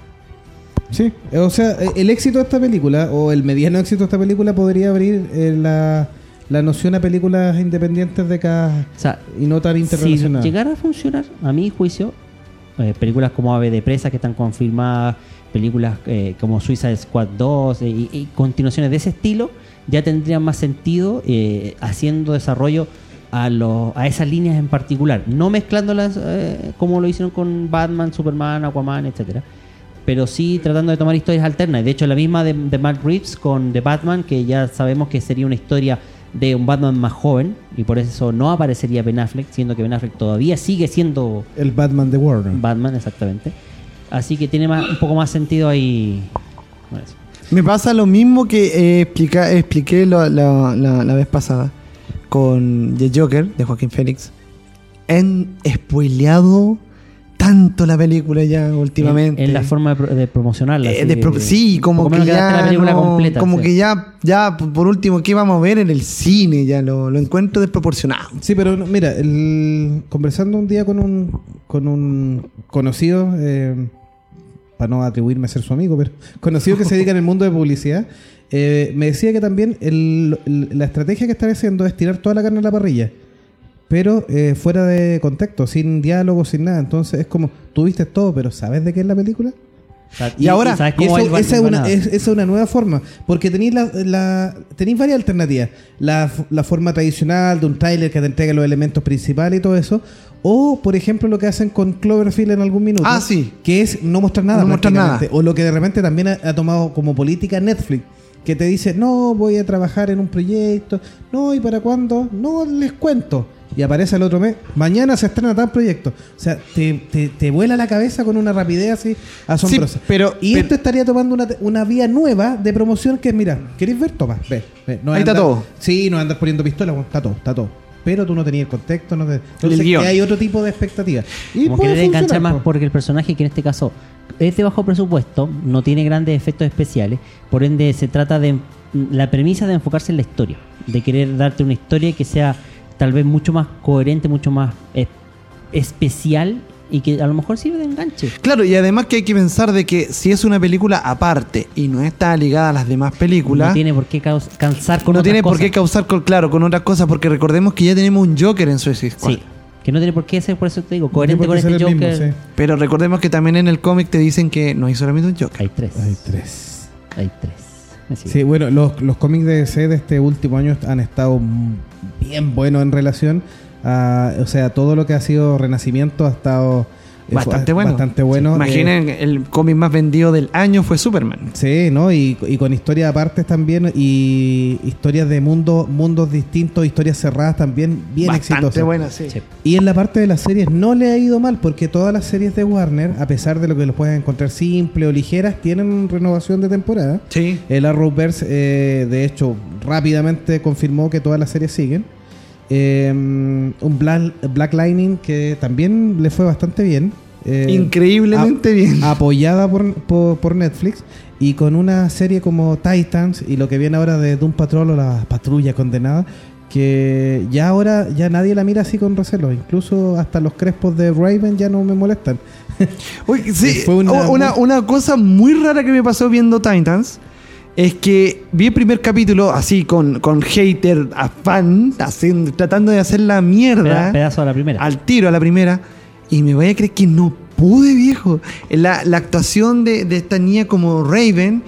A: Sí, o sea, eh, el éxito de esta película, o el mediano éxito de esta película, podría abrir eh, la, la noción a películas independientes de cada.
E: O sea,
A: y no tan
E: si
A: interrelacionadas.
E: llegara a funcionar, a mi juicio, eh, películas como Ave de Presa que están confirmadas, películas eh, como Suicide Squad 2 eh, y, y continuaciones de ese estilo, ya tendrían más sentido eh, haciendo desarrollo a, los- a esas líneas en particular, no mezclándolas como lo hicieron con Batman, Superman, Aquaman, etcétera pero sí tratando de tomar historias alternas. De hecho, la misma de, de Matt Reeves con The Batman, que ya sabemos que sería una historia de un Batman más joven, y por eso no aparecería Ben Affleck, siendo que Ben Affleck todavía sigue siendo
A: El Batman de Warner.
E: Batman, exactamente. Así que tiene más- un poco más sentido ahí.
F: Me pasa lo mismo que eh, explica- expliqué la, la- la- la vez pasada con The Joker de Joaquín Phoenix. Han spoileado tanto la película ya últimamente.
E: En, en la forma de, pro- de promocionarla.
F: Eh, de pro- sí, como que ya.
E: la película
F: no-
E: completa.
F: como
E: sí.
F: que ya, ya, por último, ¿qué vamos a ver en el cine? Ya lo, lo encuentro desproporcionado.
A: Sí, pero mira, el- conversando un día con un, con un conocido, eh, para no atribuirme a ser su amigo, pero conocido que se dedica en el mundo de publicidad, eh, me decía que también el- el- la estrategia que están haciendo es tirar toda la carne a la parrilla, pero eh, fuera de contexto, sin diálogo, sin nada. Entonces es como, tú viste todo, pero ¿sabes de qué es la película?
E: O sea,
F: y ahora-
E: ¿sabes
A: Y eso- esa, es una, es- esa es una nueva forma, porque tenéis la, la- tenéis varias alternativas. La, forma tradicional de un tráiler que te entrega los elementos principales y todo eso, o por ejemplo lo que hacen con Cloverfield en algún minuto,
F: Ah, sí.
A: que es no mostrar nada,
F: No mostrar nada.
A: o lo que de repente también ha, ha tomado como política Netflix. Que te dice, no, voy a trabajar en un proyecto. No, ¿y para cuándo? No, les cuento. Y aparece el otro mes. Mañana se estrena tal proyecto. O sea, te, te, te vuela la cabeza con una rapidez así asombrosa.
F: Sí, pero-
A: y
F: pero-
A: esto estaría tomando una, una vía nueva de promoción que es, mira, ¿queréis ver? Toma, ve. ve. No
F: Ahí está todo.
A: Sí, no andas poniendo pistola, bueno, está todo, está todo. Pero tú no tenías el contexto, no te... Entonces,
F: guion.
A: que hay otro tipo de expectativa. Y
E: Como
A: puede
E: querer enganchar
A: funcionar,
E: más
A: po.
E: porque el personaje que en este caso es de bajo presupuesto, no tiene grandes efectos especiales, por ende se trata de la premisa de enfocarse en la historia, de querer darte una historia que sea tal vez mucho más coherente, mucho más eh, especial y que a lo mejor sirve de enganche.
F: Claro, y además que hay que pensar de que si es una película aparte y no está ligada a las demás películas,
E: No tiene por qué caus- cansar con
F: no
E: otras
F: tiene por
E: cosas.
F: qué causar, con, claro, con otras cosas, porque recordemos que ya tenemos un Joker en Suicide Squad.
E: Sí, que no tiene por qué ser, por eso te digo, coherente con este Joker.
A: mismo, sí.
F: Pero recordemos que también en el cómic te dicen que no hay solamente un Joker.
E: Hay tres.
A: Hay tres.
E: Hay tres. Así.
A: Sí, bueno, los, los cómics de DC de este último año han estado bien buenos en relación a, o sea, todo lo que ha sido Renacimiento ha estado
F: Bastante bueno.
A: Bastante bueno.
F: Imaginen, el cómic más vendido del año fue Superman.
A: Eh, sí, ¿no? Y, y con historias aparte también y historias de mundo, mundos distintos, historias cerradas también bien
F: Bastante
A: exitosas.
F: buena, sí.
E: Sí.
A: Y en la parte de las series no le ha ido mal porque todas las series de Warner, a pesar de lo que los pueden encontrar simple o ligeras, tienen renovación de temporada.
F: Sí.
A: El Arrowverse, eh, de hecho, rápidamente confirmó que todas las series siguen. Eh, un Black, Black Lightning que también le fue bastante bien. Eh,
F: Increíblemente bien.
A: Apoyada por, por, por Netflix y con una serie como Titans y lo que viene ahora de Doom Patrol o la patrulla condenada que ya ahora ya nadie la mira así con recelo incluso hasta los crespos de Raven ya no me molestan
F: Oye, sí,
A: Fue una-
F: una, una cosa muy rara que me pasó viendo Titans es que vi el primer capítulo así con, con hater, afán, haciendo, tratando de hacer la mierda
E: pedazo a la primera.
F: al tiro a la primera y me voy a creer que no pude, viejo. La, la actuación de, de esta niña como Raven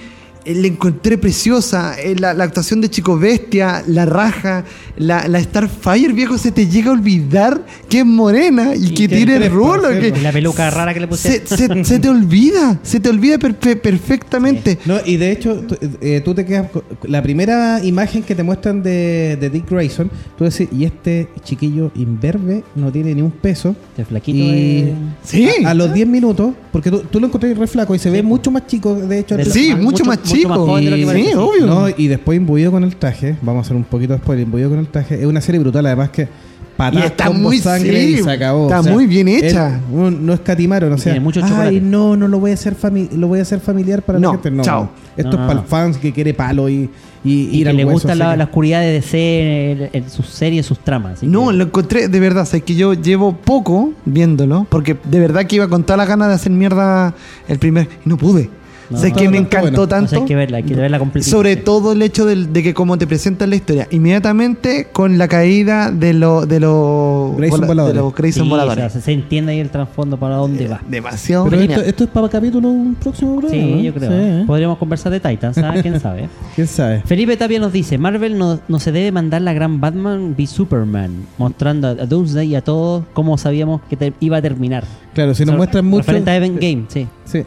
F: la encontré preciosa. Eh, La, la actuación de Chico Bestia, la raja, la, la Starfire, viejo, se te llega a olvidar que es morena y, que
A: que
F: tiene
A: trepa,
F: rulo.
A: ¿cierto?
F: que
E: Y la peluca rara que le puse.
F: se, se- se te olvida, se te olvida per- per- perfectamente.
A: No, y de hecho, tú, eh, tú te quedas. con- La primera imagen que te muestran de, de Dick Grayson, tú decís, y este chiquillo imberbe no tiene ni un peso.
E: Este flaquito
A: Y
E: de-
F: Sí.
A: a, a los 10 minutos, porque tú, tú lo encontrás re flaco y se ve mucho más chico, de hecho.
E: de
F: Sí,
A: la-
F: mucho más chico.
E: Joven de lo que
A: Y-
E: parece,
F: sí, obvio.
A: No, y después imbuido con el traje, vamos a hacer un poquito de spoiler, imbuido con el traje, es una serie brutal, además que patadas,
F: Y está muy-
A: sangre y se acabó.
F: está muy bien hecha.
A: él, no escatimaron, o sea,
E: Tiene mucho chocolate.
A: ay, no, no lo voy a hacer fami- lo voy a hacer familiar para
F: No,
A: la gente. No,
F: chao.
A: esto
E: No, no,
A: es para
E: no.
A: el fans que quiere palo y, y,
E: Y
A: ir
E: que
A: al
E: le
A: hueso,
E: gusta la, la oscuridad de DC en, en sus series, sus tramas.
F: No,
E: que-
F: lo encontré, de verdad, es que yo llevo poco viéndolo, porque de verdad que iba con toda la ganas de hacer mierda el primer, y no pude.
E: No,
F: o sea, es
A: no,
F: que
A: no,
F: me encantó
A: bueno.
E: O sea,
F: tanto.
E: hay que verla, hay que verla.
F: Sobre todo el hecho de, que como te presentan la historia, inmediatamente con la caída de los de los
A: Grayson
F: vola-
A: voladores.
F: de los Grayson
E: Sí,
F: voladores.
E: o sea, se entiende ahí el trasfondo para dónde va.
F: Demasiado
A: Pero esto, esto es para capítulo un próximo programa.
E: Sí,
A: ¿no?
E: yo creo.
A: Sí, ¿eh?
E: Podríamos conversar de Titans, ¿ah? ¿Quién sabe?
A: ¿Quién sabe?
E: Felipe Tapia nos dice, Marvel no, no se debe mandar la gran Batman v Superman, mostrando a, a Doomsday y a todos cómo sabíamos que te- iba a terminar.
A: Claro, si nos muestran mucho.
E: Referente a Event Game, sí.
A: Sí.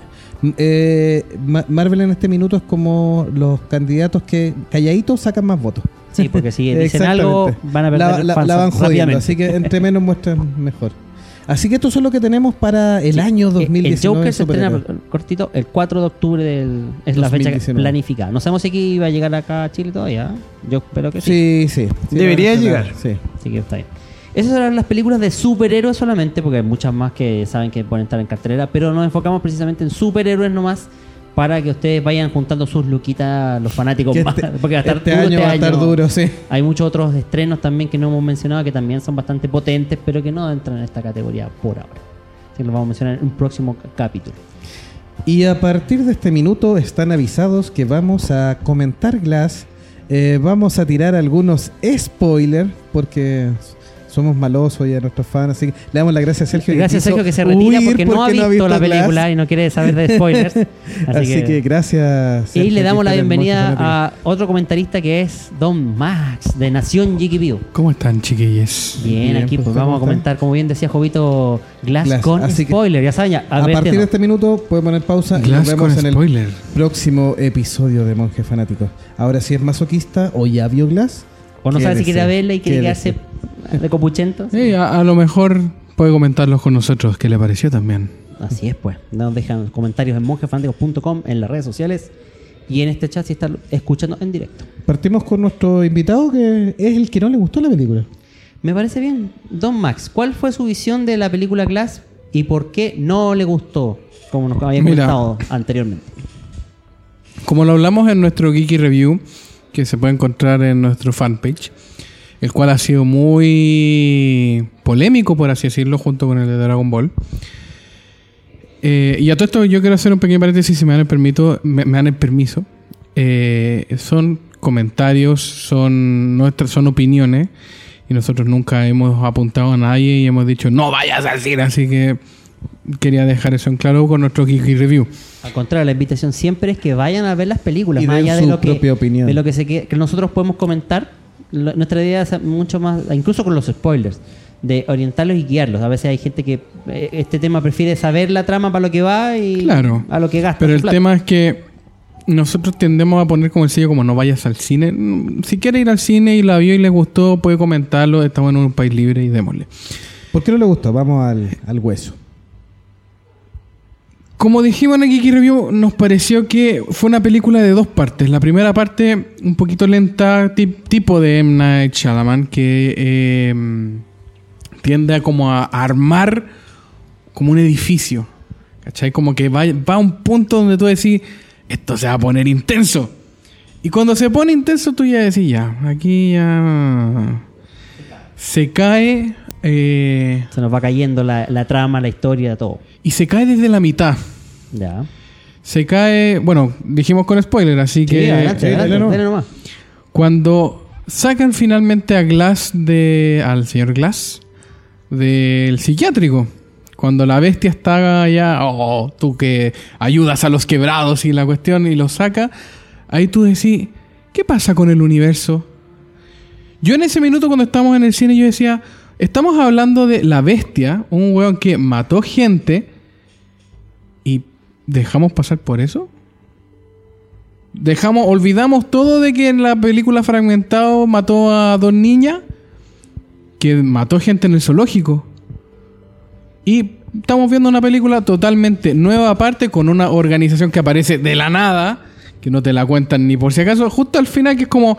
A: Eh, Ma- Marvel en este minuto es como los candidatos que calladitos sacan más votos.
E: Sí, porque si dicen algo, van a perder
A: la, la-
E: fans
A: la van jodiendo, así que entre menos muestran mejor. Así que esto es lo que tenemos para el
E: Sí.
A: año
E: Eh,
A: 2019.
E: El Joker se estrena
A: superhéroes.
E: cortito el 4 de octubre del, es la fecha
A: 2019.
E: planificada. No sabemos si aquí iba a llegar acá a Chile todavía. ¿eh? Yo espero que sí.
A: Sí, sí. sí,
F: Debería llegar.
A: Sí.
E: Así que está bien. Esas eran las películas de superhéroes solamente, porque hay muchas más que saben que pueden estar en cartelera, pero nos enfocamos precisamente en superhéroes nomás para que ustedes vayan juntando sus luquitas, los fanáticos
A: Que
E: más,
A: este,
E: porque va a estar
A: este
E: duro
A: año
E: este
A: va a estar
E: año.
A: duro, sí.
E: Hay muchos otros estrenos también que no hemos mencionado que también son bastante potentes, pero que no entran en esta categoría por ahora. Así que los vamos a mencionar en un próximo ca- capítulo.
A: Y a partir de este minuto están avisados que vamos a comentar Glass. eh, vamos a tirar algunos spoilers porque somos malosos y a nuestros fans. Así que le damos las gracias a Sergio.
E: Gracias
A: quiso
E: Sergio que se retira porque, no ha visto, la
A: Glass.
E: película y no quiere saber de spoilers. Así,
A: Así, que, gracias.
E: y le damos la bienvenida a otro comentarista que es Don Max de Nación Jiggy View.
B: ¿Cómo están, chiquillos?
E: Bien,
A: Bien,
E: aquí
A: pues,
E: vamos a
A: ¿cómo
E: comentar, como bien decía Jovito, Glass,
A: Glass,
E: con
A: así que-
E: spoiler. Ya saben, ya,
A: A partir de este minuto pueden poner pausa y nos
B: Glass
A: vemos
B: con
A: en el próximo episodio de Monje Fanático. Ahora si es masoquista o ya vio Glass.
E: O no sabe si quiere verla y quiere quedarse de copuchento.
B: Sí, a, a lo mejor puede comentarlos con nosotros, qué le pareció también.
E: Así es, pues. Nos dejan comentarios en monjefanáticos.com, en las redes sociales y en este chat si están escuchando en directo.
A: Partimos con nuestro invitado que es el que no le gustó la película.
E: Me parece bien. Don Max, ¿cuál fue su visión de la película Glass y por qué no le gustó? Como nos habían
B: Mira.
E: comentado anteriormente.
B: Como lo hablamos en nuestro Geeky Review, que se puede encontrar en nuestro fanpage, el cual ha sido muy polémico, por así decirlo, junto con el de Dragon Ball. Eh, y a todo esto yo quiero hacer un pequeño paréntesis, si me dan el, permito, me, me dan el permiso. Eh, son comentarios, son nuestras, son opiniones, y nosotros nunca hemos apuntado a nadie y hemos dicho no vayas al cine, así que quería dejar eso en claro con nuestro Geeky Review.
E: Al contrario, la invitación siempre es que vayan a ver las películas,
A: Y
E: más allá de lo que,
A: propia opinión.
E: de lo que, se que, que nosotros podemos comentar. Lo- nuestra idea es mucho más, incluso con los spoilers, de orientarlos y guiarlos. A veces hay gente que eh, este tema prefiere saber la trama para lo que va y
B: Claro.
E: a lo que gasta.
B: Pero el
E: plata.
B: tema es que nosotros tendemos a poner como el sello como no vayas al cine. Si quiere ir al cine y la vio y le gustó, puede comentarlo. Estamos en un país libre y démosle.
A: ¿Por qué no le gustó? Vamos al, al hueso.
B: Como dijimos en el Geeky Review, nos pareció que fue una película de dos partes. La primera parte, un poquito lenta, tip- tipo de M. Night Shyamalan, que eh, tiende a como a armar como un edificio. ¿Cachai? Como que va, va a un punto donde tú decís, esto se va a poner intenso. Y cuando se pone intenso, tú ya decís, ya, aquí ya se cae. eh,
E: Se nos va cayendo la, la trama, la historia, todo.
B: y se cae desde la mitad.
E: Ya.
B: Se cae, bueno, dijimos con spoiler, así que
E: Sí, adelante,
A: sí,
E: adelante,
A: dale nomás.
E: dale nomás.
B: cuando sacan finalmente a Glass de al señor Glass del psiquiátrico, cuando la bestia está ya, oh, tú que ayudas a los quebrados y la cuestión y lo saca, ahí tú decís, ¿qué pasa con el universo? Yo en ese minuto cuando estábamos en el cine yo decía, estamos hablando de la bestia, un weón que mató gente dejamos pasar por eso. Dejamos, olvidamos todo de que en la película Fragmentado mató a dos niñas, que mató gente en el zoológico. Y estamos viendo una película totalmente nueva aparte, con una organización que aparece de la nada, que no te la cuentan ni por si acaso, justo al final que es como,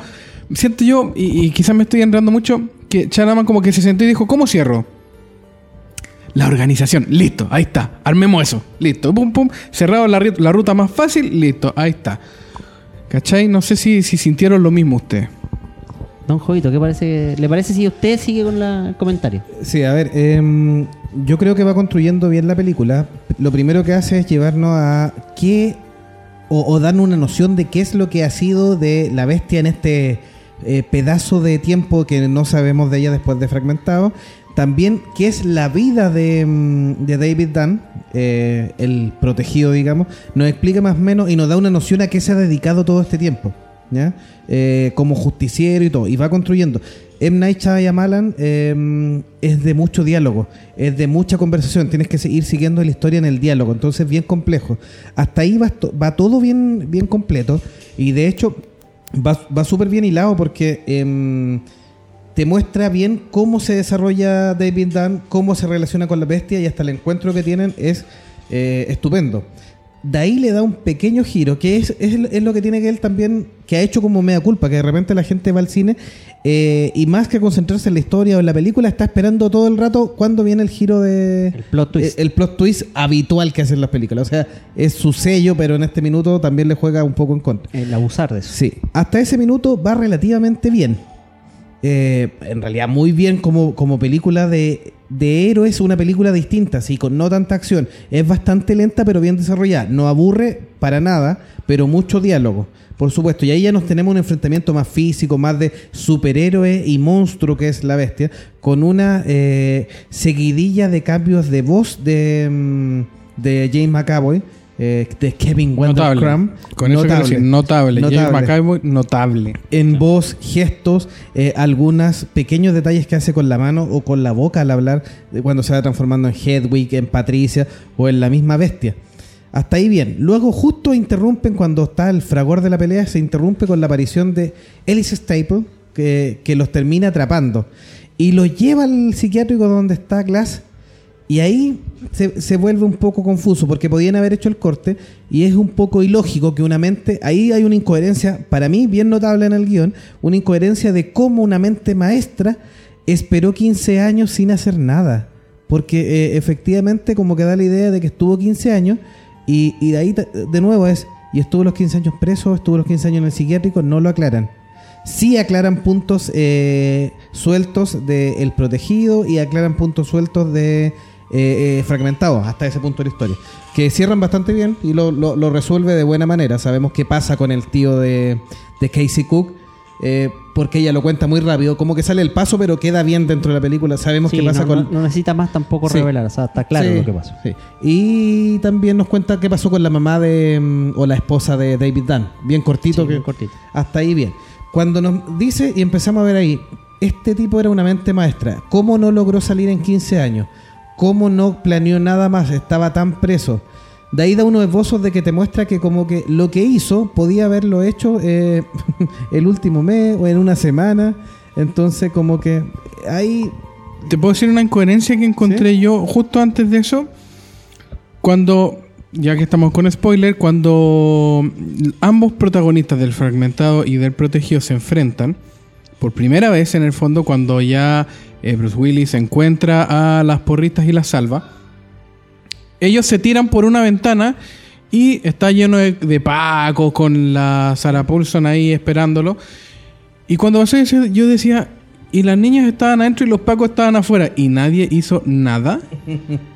B: siento yo, y, quizás me estoy enredando mucho, que Shanaman como que se sentó y dijo, ¿cómo cierro? La organización, listo, ahí está, armemos eso, listo, pum, pum, cerrado la, la ruta más fácil, listo, ahí está. ¿Cachai? No sé si, si sintieron lo mismo ustedes.
E: Don Jovito, ¿qué parece, ¿le parece si usted sigue con la- el comentario?
A: Sí, a ver, em, yo creo que va construyendo bien la película. Lo primero que hace es llevarnos a qué, o, o darnos una noción de qué es lo que ha sido de la bestia en este eh, pedazo de tiempo que no sabemos de ella después de Fragmentado. También qué es la vida de, mm, de David Dunn, eh, el protegido, digamos. Nos explica más o menos y nos da una noción a qué se ha dedicado todo este tiempo. ¿ya? Eh, como justiciero y todo, y va construyendo. M. Night Shyamalan eh, es de mucho diálogo, es de mucha conversación, tienes que seguir siguiendo la historia en el diálogo, entonces bien complejo. Hasta ahí va, va todo bien, bien completo, y de hecho va, va súper bien hilado porque em, te muestra bien cómo se desarrolla David Dunn, cómo se relaciona con la bestia, y hasta el encuentro que tienen es eh, estupendo de ahí le da un pequeño giro, que es, es, es lo que tiene que él también, que ha hecho como mea culpa, que de repente la gente va al cine eh, y más que concentrarse en la historia o en la película, está esperando todo el rato cuando viene el giro de...
E: El plot twist.
A: eh, El, plot twist habitual que hacen las películas. O sea, es su sello, pero en este minuto también le juega un poco en contra.
E: El abusar de eso.
A: Sí, hasta ese minuto va relativamente bien. Eh, en realidad muy bien como, como película de, de héroes, una película distinta, sí, con no tanta acción. Es bastante lenta pero bien desarrollada. No aburre para nada, pero mucho diálogo, por supuesto. Y ahí ya nos tenemos un enfrentamiento más físico, más de superhéroe y monstruo que es la bestia, con una eh, seguidilla de cambios de voz de, mm, de James McAvoy. Eh, de Kevin Wendell
B: Notable. Con eso quiero decir, notable.
A: Notable
B: McAvoy, notable.
A: en voz, gestos, eh, algunos pequeños detalles que hace con la mano o con la boca al hablar de cuando se va transformando en Hedwig, en Patricia o en la misma bestia. Hasta ahí bien. Luego justo interrumpen cuando está el fragor de la pelea, se interrumpe con la aparición de Alice Staple, que, que los termina atrapando. Y los lleva al psiquiátrico donde está Glass. Y ahí se, se vuelve un poco confuso porque podían haber hecho el corte y es un poco ilógico que una mente, ahí hay una incoherencia, para mí bien notable en el guion, una incoherencia de cómo una mente maestra esperó 15 años sin hacer nada. Porque eh, efectivamente como que da la idea de que estuvo 15 años y, y de ahí de nuevo es, y estuvo los 15 años preso, estuvo los 15 años en el psiquiátrico, no lo aclaran. Sí aclaran puntos eh, sueltos del El protegido y aclaran puntos sueltos de eh, eh, fragmentados hasta ese punto de la historia. Que cierran bastante bien y lo, lo- lo resuelve de buena manera. Sabemos qué pasa con el tío de, de Casey Cook. eh, porque ella lo cuenta muy rápido, como que sale el paso, pero queda bien dentro de la película. Sabemos
E: Sí,
A: qué pasa
E: no,
A: con.
E: no- no necesita más tampoco
A: Sí.
E: revelar, o sea, está claro
A: Sí,
E: lo que pasó.
A: Y también nos cuenta qué pasó con la mamá de mm, o la esposa de David Dunn. Bien cortito,
E: Sí,
A: que
E: bien cortito.
A: hasta ahí bien. Cuando nos dice y empezamos a ver ahí, este tipo era una mente maestra. ¿Cómo no logró salir en 15 años? ¿Cómo no planeó nada más? Estaba tan preso. De ahí da unos esbozos de que te muestra que como que lo que hizo podía haberlo hecho eh, el último mes o en una semana. Entonces como que ahí
B: ¿Te puedo decir una incoherencia que encontré yo justo antes de eso? Cuando, ya que estamos con spoiler, cuando ambos protagonistas del fragmentado y del protegido se enfrentan, por primera vez en el fondo, cuando ya eh, Bruce Willis encuentra a las porristas y las salva, ellos se tiran por una ventana y está lleno de, pacos con la Sarah Paulson ahí esperándolo. Y cuando pasó eso, yo decía, y las niñas estaban adentro y los pacos estaban afuera, y nadie hizo nada.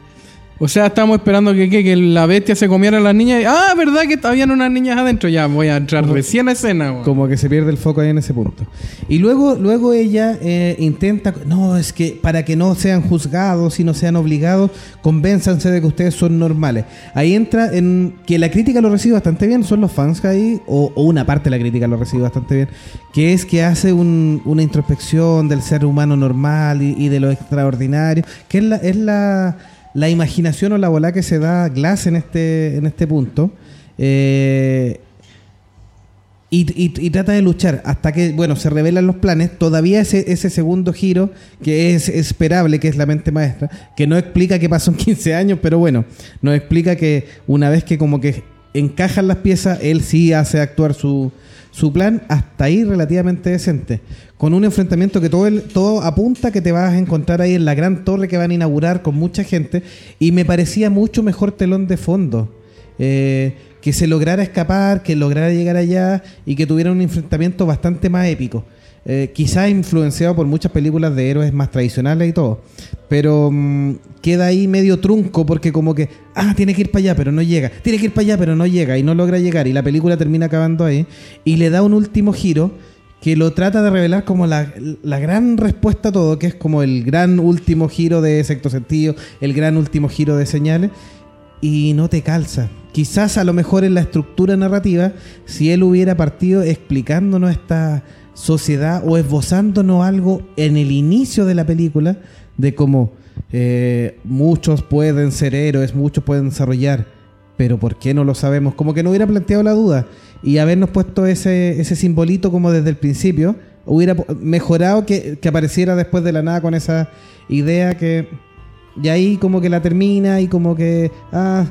B: O sea, estábamos esperando que, que, que la bestia se comiera a las niñas. Y, ah, ¿verdad que habían unas niñas adentro? Ya, voy a entrar recién a escena. weón.
A: Como que se pierde el foco ahí en ese punto. Y luego, luego ella eh, intenta, no, es que para que no sean juzgados y no sean obligados, convénzanse de que ustedes son normales. Ahí entra en que la crítica lo recibe bastante bien, son los fans ahí, o, o una parte de la crítica lo recibe bastante bien, que es que hace un- una introspección del ser humano normal y, y de lo extraordinario, que es la, es la, la imaginación o la bola que se da Glass en este, en este punto. Eh, y, y- trata de luchar hasta que, bueno, se revelan los planes. Todavía ese, ese segundo giro, que es esperable, que es la mente maestra, que no explica qué pasó en 15 años, pero bueno, nos explica que una vez que como que encajan las piezas, él sí hace actuar su, su plan hasta ahí relativamente decente. Con un enfrentamiento que todo, el, todo apunta que te vas a encontrar ahí en la gran torre que van a inaugurar con mucha gente. Y me parecía mucho mejor telón de fondo. Eh, que se lograra escapar, que lograra llegar allá y que tuviera un enfrentamiento bastante más épico. Eh, quizás influenciado por muchas películas de héroes más tradicionales y todo. Pero mm, queda ahí medio trunco porque como que, ah, tiene que ir para allá, pero no llega. Tiene que ir para allá, pero no llega y no logra llegar. Y la película termina acabando ahí. Y le da un último giro que lo trata de revelar como la, la gran respuesta a todo, que es como el gran último giro de sexto sentido, el gran último giro de señales, y no te calza. Quizás a lo mejor en la estructura narrativa, si él hubiera partido explicándonos esta sociedad o esbozándonos algo en el inicio de la película, de cómo eh, muchos pueden ser héroes, muchos pueden desarrollar, pero ¿por qué no lo sabemos? Como que no hubiera planteado la duda y habernos puesto ese, ese simbolito como desde el principio, hubiera mejorado que, que apareciera después de la nada con esa idea que... Y ahí como que la termina y como que... Ah,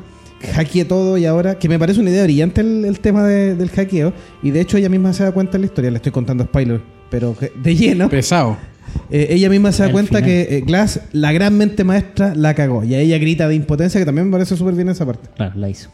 A: hackeé todo y ahora... Que me parece una idea brillante el, el tema de- del hackeo. Y de hecho ella misma se da cuenta en la historia. Le estoy contando spoiler, pero de lleno.
B: Pesado.
A: Eh, ella misma se da
E: Al
A: cuenta
E: final.
A: que eh, Glass, la gran mente maestra, la cagó. Y a ella grita de impotencia, que también me parece súper bien esa parte.
E: Claro, la hizo.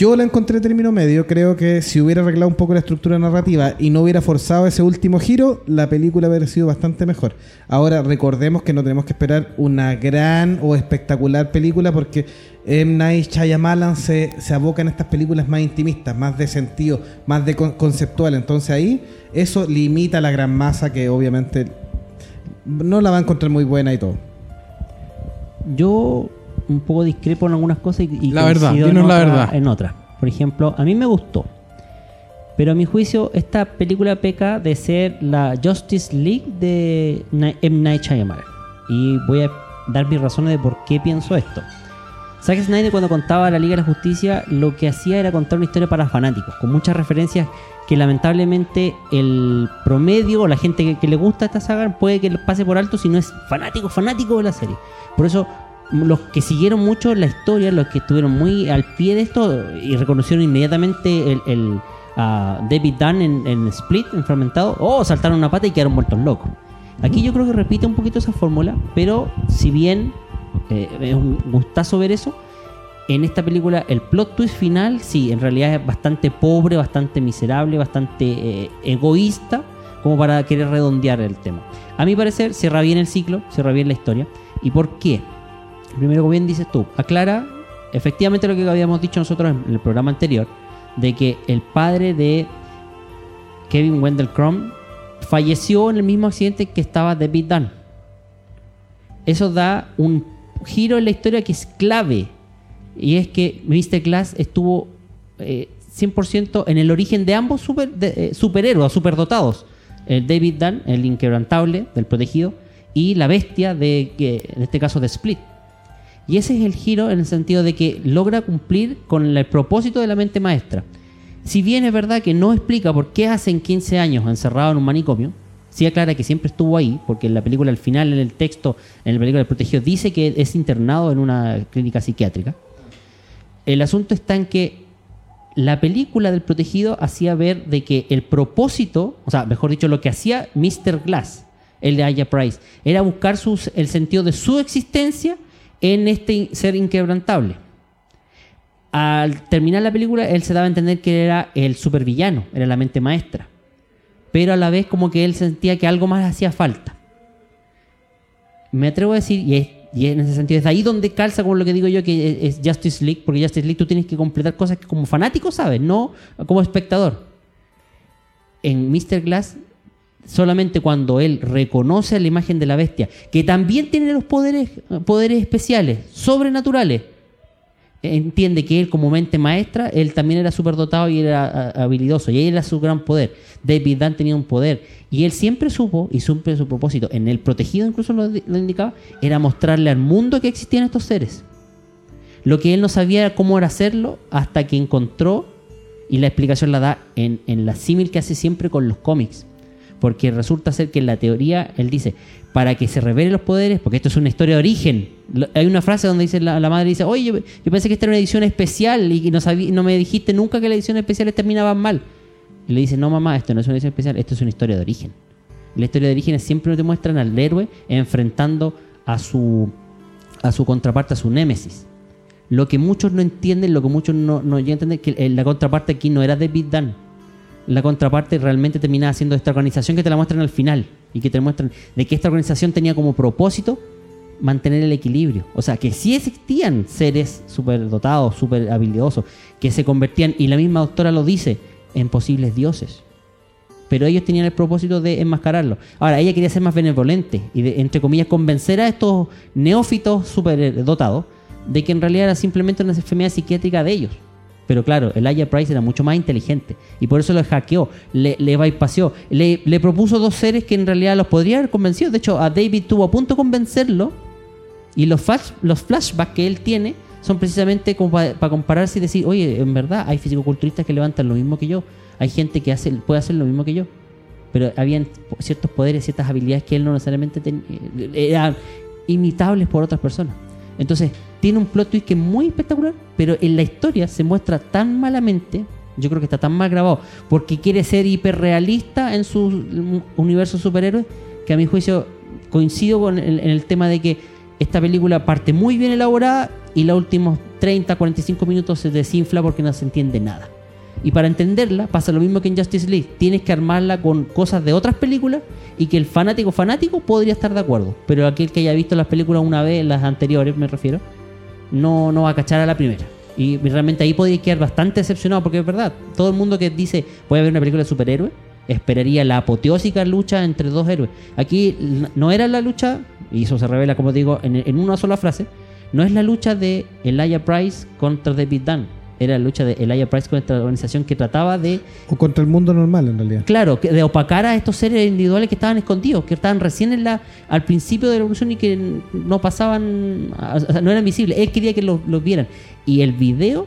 A: Yo la encontré término medio. Creo que si hubiera arreglado un poco la estructura narrativa y no hubiera forzado ese último giro, la película hubiera sido bastante mejor. Ahora, recordemos que no tenemos que esperar una gran o espectacular película porque M. Night Shyamalan se, se aboca en estas películas más intimistas, más de sentido, más de con- conceptual. Entonces ahí eso limita la gran masa que obviamente no la va a encontrar muy buena y todo.
E: Yo un poco discrepo en algunas cosas y, y
B: La verdad,
E: en
B: la verdad.
E: En otras. Por ejemplo, a mí me gustó. Pero a mi juicio, esta película peca de ser la Justice League de M. Night Shyamalan. Y voy a dar mis razones de por qué pienso esto. Zack Snyder cuando contaba la Liga de la Justicia lo que hacía era contar una historia para fanáticos, con muchas referencias que lamentablemente el promedio o la gente que, que le gusta esta saga puede que pase por alto si no es fanático, fanático de la serie. Por eso los que siguieron mucho la historia, los que estuvieron muy al pie de esto y reconocieron inmediatamente el, el, David Dunn en, en Split, en Fragmentado, oh, saltaron una pata y quedaron muertos locos. Aquí yo creo que repite un poquito esa fórmula, pero si bien eh, es un gustazo ver eso, en esta película el plot twist final, sí, en realidad es bastante pobre, bastante miserable, bastante eh, egoísta, como para querer redondear el tema. A mi parecer, cierra bien el ciclo, cierra bien la historia. ¿Y por qué? Primero, como bien dices tú, aclara efectivamente lo que habíamos dicho nosotros en el programa anterior, de que el padre de Kevin Wendell Crumb falleció en el mismo accidente que estaba David Dunn. Eso da un giro en la historia que es clave. Y es que Mr. Glass estuvo eh, 100% en el origen de ambos eh, superhéroes, superdotados. El David Dunn, el inquebrantable del protegido, y la bestia de, que- en este caso de Split. Y ese es el giro en el sentido de que logra cumplir con el propósito de la mente maestra. Si bien es verdad que no explica por qué hacen 15 años encerrado en un manicomio, sí aclara que siempre estuvo ahí, porque en la película al final, en el texto, en la película del protegido, dice que es internado en una clínica psiquiátrica. El asunto está en que la película del protegido hacía ver de que el propósito, o sea, mejor dicho, lo que hacía Mr. Glass, el de Aya Price, era buscar sus- el sentido de su existencia en este ser inquebrantable. Al terminar la película, él se daba a entender que era el supervillano, era la mente maestra. Pero a la vez como que él sentía que algo más hacía falta. Me atrevo a decir, y, es, en ese sentido es ahí donde calza con lo que digo yo que es, es Justice League, porque Justice League tú tienes que completar cosas que como fanático sabes, no como espectador. En Mr. Glass, solamente cuando él reconoce la imagen de la bestia, que también tiene los poderes, poderes especiales, sobrenaturales, entiende que él como mente maestra, él también era superdotado y era habilidoso, y ahí era su gran poder. David Dunn tenía un poder, y él siempre supo, y siempre su propósito, en el protegido incluso lo, lo indicaba, era mostrarle al mundo que existían estos seres. Lo que él no sabía era cómo era hacerlo hasta que encontró, y la explicación la da en, en la símil que hace siempre con los cómics. Porque resulta ser que en la teoría él dice, para que se revelen los poderes, porque esto es una historia de origen. Hay una frase donde dice la, la madre dice, oye, yo, pensé que esta era una edición especial y no, sabí- no me dijiste nunca que las ediciones especiales terminaban mal. Y le dice, no mamá, esto no es una edición especial, esto es una historia de origen. La historia de origen siempre te muestran al héroe enfrentando a su, a su contraparte, a su némesis. Lo que muchos no entienden, lo que muchos no, no llegan que eh, la contraparte aquí no era David Dunn. La contraparte realmente terminaba siendo esta organización que te la muestran al final y que te muestran de que esta organización tenía como propósito mantener el equilibrio. O sea, que sí existían seres superdotados, super habilidosos, que se convertían, y la misma doctora lo dice, en posibles dioses. Pero ellos tenían el propósito de enmascararlo. Ahora, ella quería ser más benevolente y, de, entre comillas, convencer a estos neófitos superdotados de que en realidad era simplemente una enfermedad psiquiátrica de ellos. Pero claro, Elijah Price era mucho más inteligente y por eso lo hackeó, le, le bypassó, le, le propuso dos seres que en realidad los podría haber convencido. De hecho, a David tuvo a punto de convencerlo y los, flash- los flashbacks que él tiene son precisamente como para compararse y decir, oye, en verdad hay fisicoculturistas que levantan lo mismo que yo, hay gente que hace, puede hacer lo mismo que yo. Pero habían ciertos poderes, ciertas habilidades que él no necesariamente tenía, eran imitables por otras personas. Entonces, tiene un plot twist que es muy espectacular, pero en la historia se muestra tan malamente, yo creo que está tan mal grabado, porque quiere ser hiperrealista en su universo superhéroe, que a mi juicio coincido con el, en el tema de que esta película parte muy bien elaborada y los últimos 30, 45 minutos se desinfla porque no se entiende nada. Y para entenderla pasa lo mismo que en Justice League. Tienes que armarla con cosas de otras películas y que el fanático fanático podría estar de acuerdo. Pero aquel que haya visto las películas una vez, las anteriores me refiero, no, no va a cachar a la primera. Y realmente ahí podría quedar bastante decepcionado porque es verdad. Todo el mundo que dice voy a ver una película de superhéroe esperaría la apoteósica lucha entre dos héroes. Aquí no era la lucha, y eso se revela como digo en, en una sola frase, no es la lucha de Elijah Price contra David Dunn. Era la lucha de Elijah Price contra la organización que trataba de
A: O contra el mundo normal, en realidad.
E: Claro, de opacar a estos seres individuales que estaban escondidos, que estaban recién en la, al principio de la evolución y que no pasaban, o sea, no eran visibles. Él quería que los, los vieran. Y el video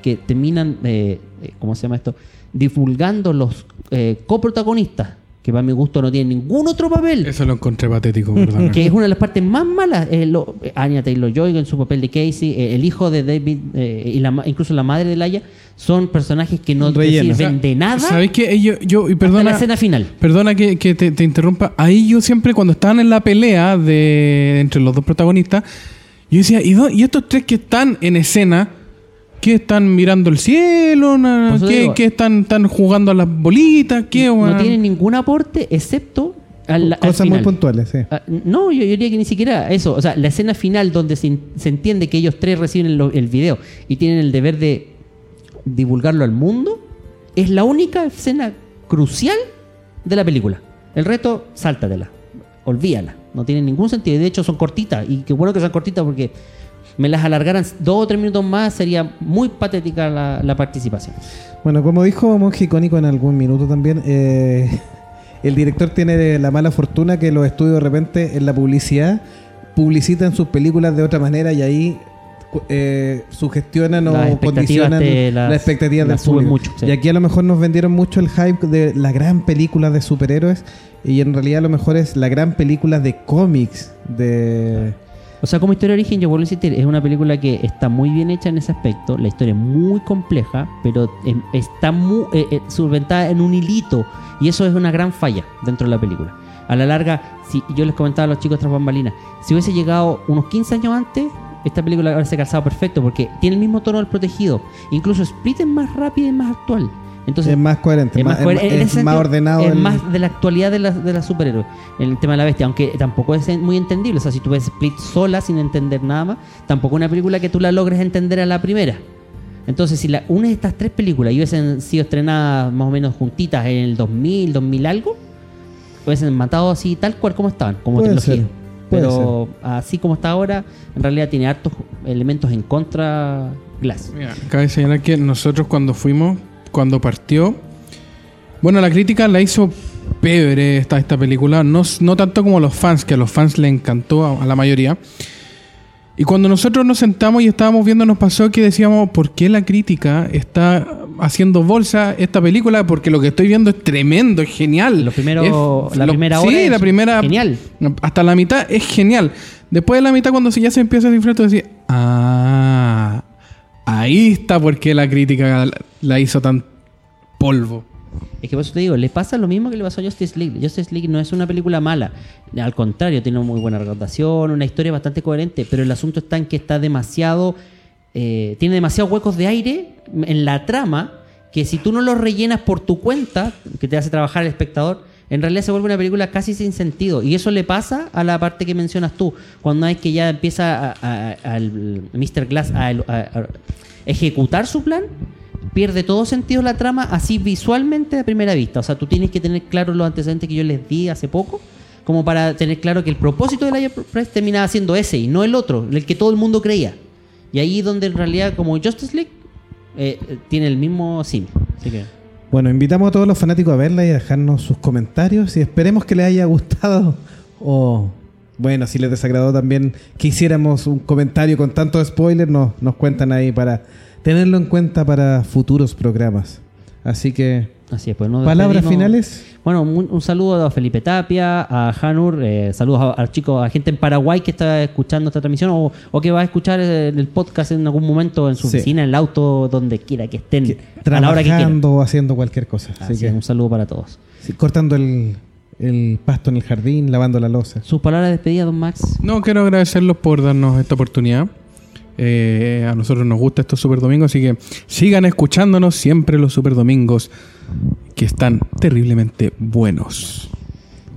E: que terminan, eh, eh, ¿cómo se llama esto? Divulgando los eh, coprotagonistas, que para mi gusto no tienen ningún otro papel.
B: Eso lo encontré patético, perdón.
E: que es una de las partes más malas. eh, lo- eh, Anya Taylor-Joy en su papel de Casey, eh, el hijo de David eh, y la incluso la madre de Laia son personajes que no te sirven de nada
B: ¿Sabéis qué? Yo, yo, y
E: hasta
B: perdona,
E: la escena final.
B: Perdona que, que te, te interrumpa. Ahí yo siempre, cuando estaban en la pelea de entre los dos protagonistas, yo decía, ¿y, dó- y estos tres que están en escena? ¿Qué están mirando el cielo? Na- ¿Qué,
E: digo-
B: qué están, están jugando a las bolitas? ¿Qué,
E: no
B: weón?
E: tienen ningún aporte excepto al, al
A: Cosas muy puntuales, sí.
E: Ah, no, yo, yo diría que ni siquiera eso. O sea, la escena final donde se, se entiende que ellos tres reciben el, el video y tienen el deber de divulgarlo al mundo, es la única escena crucial de la película. El resto, sáltatela. Olvídala. No tiene ningún sentido. Y de hecho son cortitas. Y qué bueno que sean cortitas porque me las alargaran dos o tres minutos más, sería muy patética la, la participación.
A: Bueno, como dijo Monje Icónico en algún minuto también, eh, el director tiene la mala fortuna que los estudios de repente en la publicidad publicitan sus películas de otra manera y ahí eh, sugestionan o condicionan
E: las-
A: las expectativas del público.
E: mucho, sí.
A: Y aquí a lo mejor nos vendieron mucho el hype de la gran película de superhéroes y en realidad a lo mejor es la gran película de cómics de...
E: O sea, como historia de origen, yo vuelvo a insistir, es una película que está muy bien hecha en ese aspecto. La historia es muy compleja, pero em, está muy eh, eh, en un hilito. Y eso es una gran falla dentro de la película. A la larga, si yo les comentaba a los chicos tras bambalinas, si hubiese llegado unos 15 años antes, esta película hubiese calzado perfecto, porque tiene el mismo tono del protegido. Incluso Split es más rápida y más actual. Entonces,
A: es más coherente,
E: es más,
A: es- es ordenado.
E: Es
A: el-
E: más de la actualidad de las de las superhéroes. El tema de la bestia, aunque tampoco es muy entendible. O sea, si tú ves Split sola sin entender nada más, tampoco es una película que tú la logres entender a la primera. Entonces, si la, una de estas tres películas hubiesen sido estrenadas más o menos juntitas en el 2000, 2000 algo, hubiesen matado así tal cual como estaban, como
A: Puede
E: trilogía.
A: ser, puede
E: Pero así como está ahora, en realidad tiene hartos elementos en contra Glass.
B: Mira, cabe señalar que nosotros cuando fuimos, cuando partió, bueno, la crítica la hizo pebre esta, esta película, no, no tanto como los fans, que a los fans le encantó a, a la mayoría. Y cuando nosotros nos sentamos y estábamos viendo, nos pasó que decíamos, ¿por qué la crítica está haciendo bolsa esta película? Porque lo que estoy viendo es tremendo, es genial.
E: Lo primero-
B: Es-
E: la primera hora
B: Sí,
E: es
B: la primera.
E: genial.
B: Hasta la mitad es genial. Después de la mitad, cuando ya se empieza a disfrutar, tú decís, ah, ahí está por qué la crítica la, la hizo tan polvo.
E: Es que por eso te digo, le pasa lo mismo que le pasó a Justice League. Justice League no es una película mala. Al contrario, tiene una muy buena recaudación, una historia bastante coherente, pero el asunto está en que está demasiado. eh, tiene demasiados huecos de aire en la trama que si tú no los rellenas por tu cuenta, que te hace trabajar el espectador, en realidad se vuelve una película casi sin sentido. Y eso le pasa a la parte que mencionas tú, cuando es que ya empieza a- Mr. Glass a, ejecutar su plan, pierde todo sentido la trama así visualmente a primera vista. O sea, tú tienes que tener claro los antecedentes que yo les di hace poco, como para tener claro que el propósito de la Press terminaba siendo ese y no el otro, el que todo el mundo creía. Y ahí donde en realidad, como Justice League, eh, eh, tiene el mismo sim. Así que.
A: Bueno, invitamos a todos los fanáticos a verla y a dejarnos sus comentarios y esperemos que les haya gustado o, bueno, si les desagradó también que hiciéramos un comentario con tanto spoiler, nos, nos cuentan ahí para tenerlo en cuenta para futuros programas. Así que,
E: Así es, pues nos
A: palabras finales.
E: Bueno, un, un saludo a Felipe Tapia, a Hanur, eh, saludos a, a chicos, a gente en Paraguay que está escuchando esta transmisión o, o que va a escuchar eh, el podcast en algún momento en su
A: Sí.
E: oficina, en el auto, donde quiera que estén,
A: que-
E: a la hora que quieran.
A: trabajando o haciendo cualquier cosa. Así
E: Así
A: que,
E: es, un saludo para todos.
A: sí, cortando el, el pasto en el jardín, lavando la losa.
E: Sus palabras de despedida, don Max.
B: No, quiero agradecerlos por darnos esta oportunidad. Eh, a nosotros nos gusta estos super domingos, así que sigan escuchándonos siempre los super domingos que están terriblemente buenos.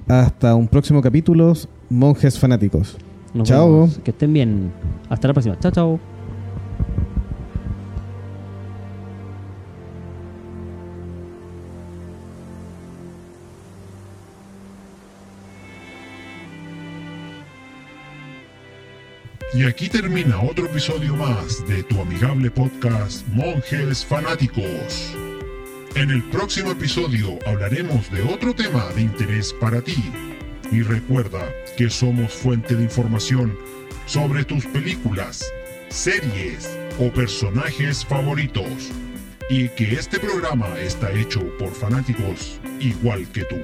A: Hasta un próximo capítulo, monjes fanáticos.
E: Nos
A: Chao.
E: vemos. Que estén bien. Hasta la próxima. Chao, chao.
H: Y aquí termina otro episodio más de tu amigable podcast Monjes Fanáticos. En el próximo episodio hablaremos de otro tema de interés para ti. Y recuerda que somos fuente de información sobre tus películas, series o personajes favoritos. Y que este programa está hecho por fanáticos igual que tú.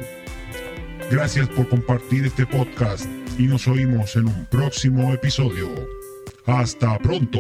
H: Gracias por compartir este podcast y nos oímos en un próximo episodio. Hasta pronto.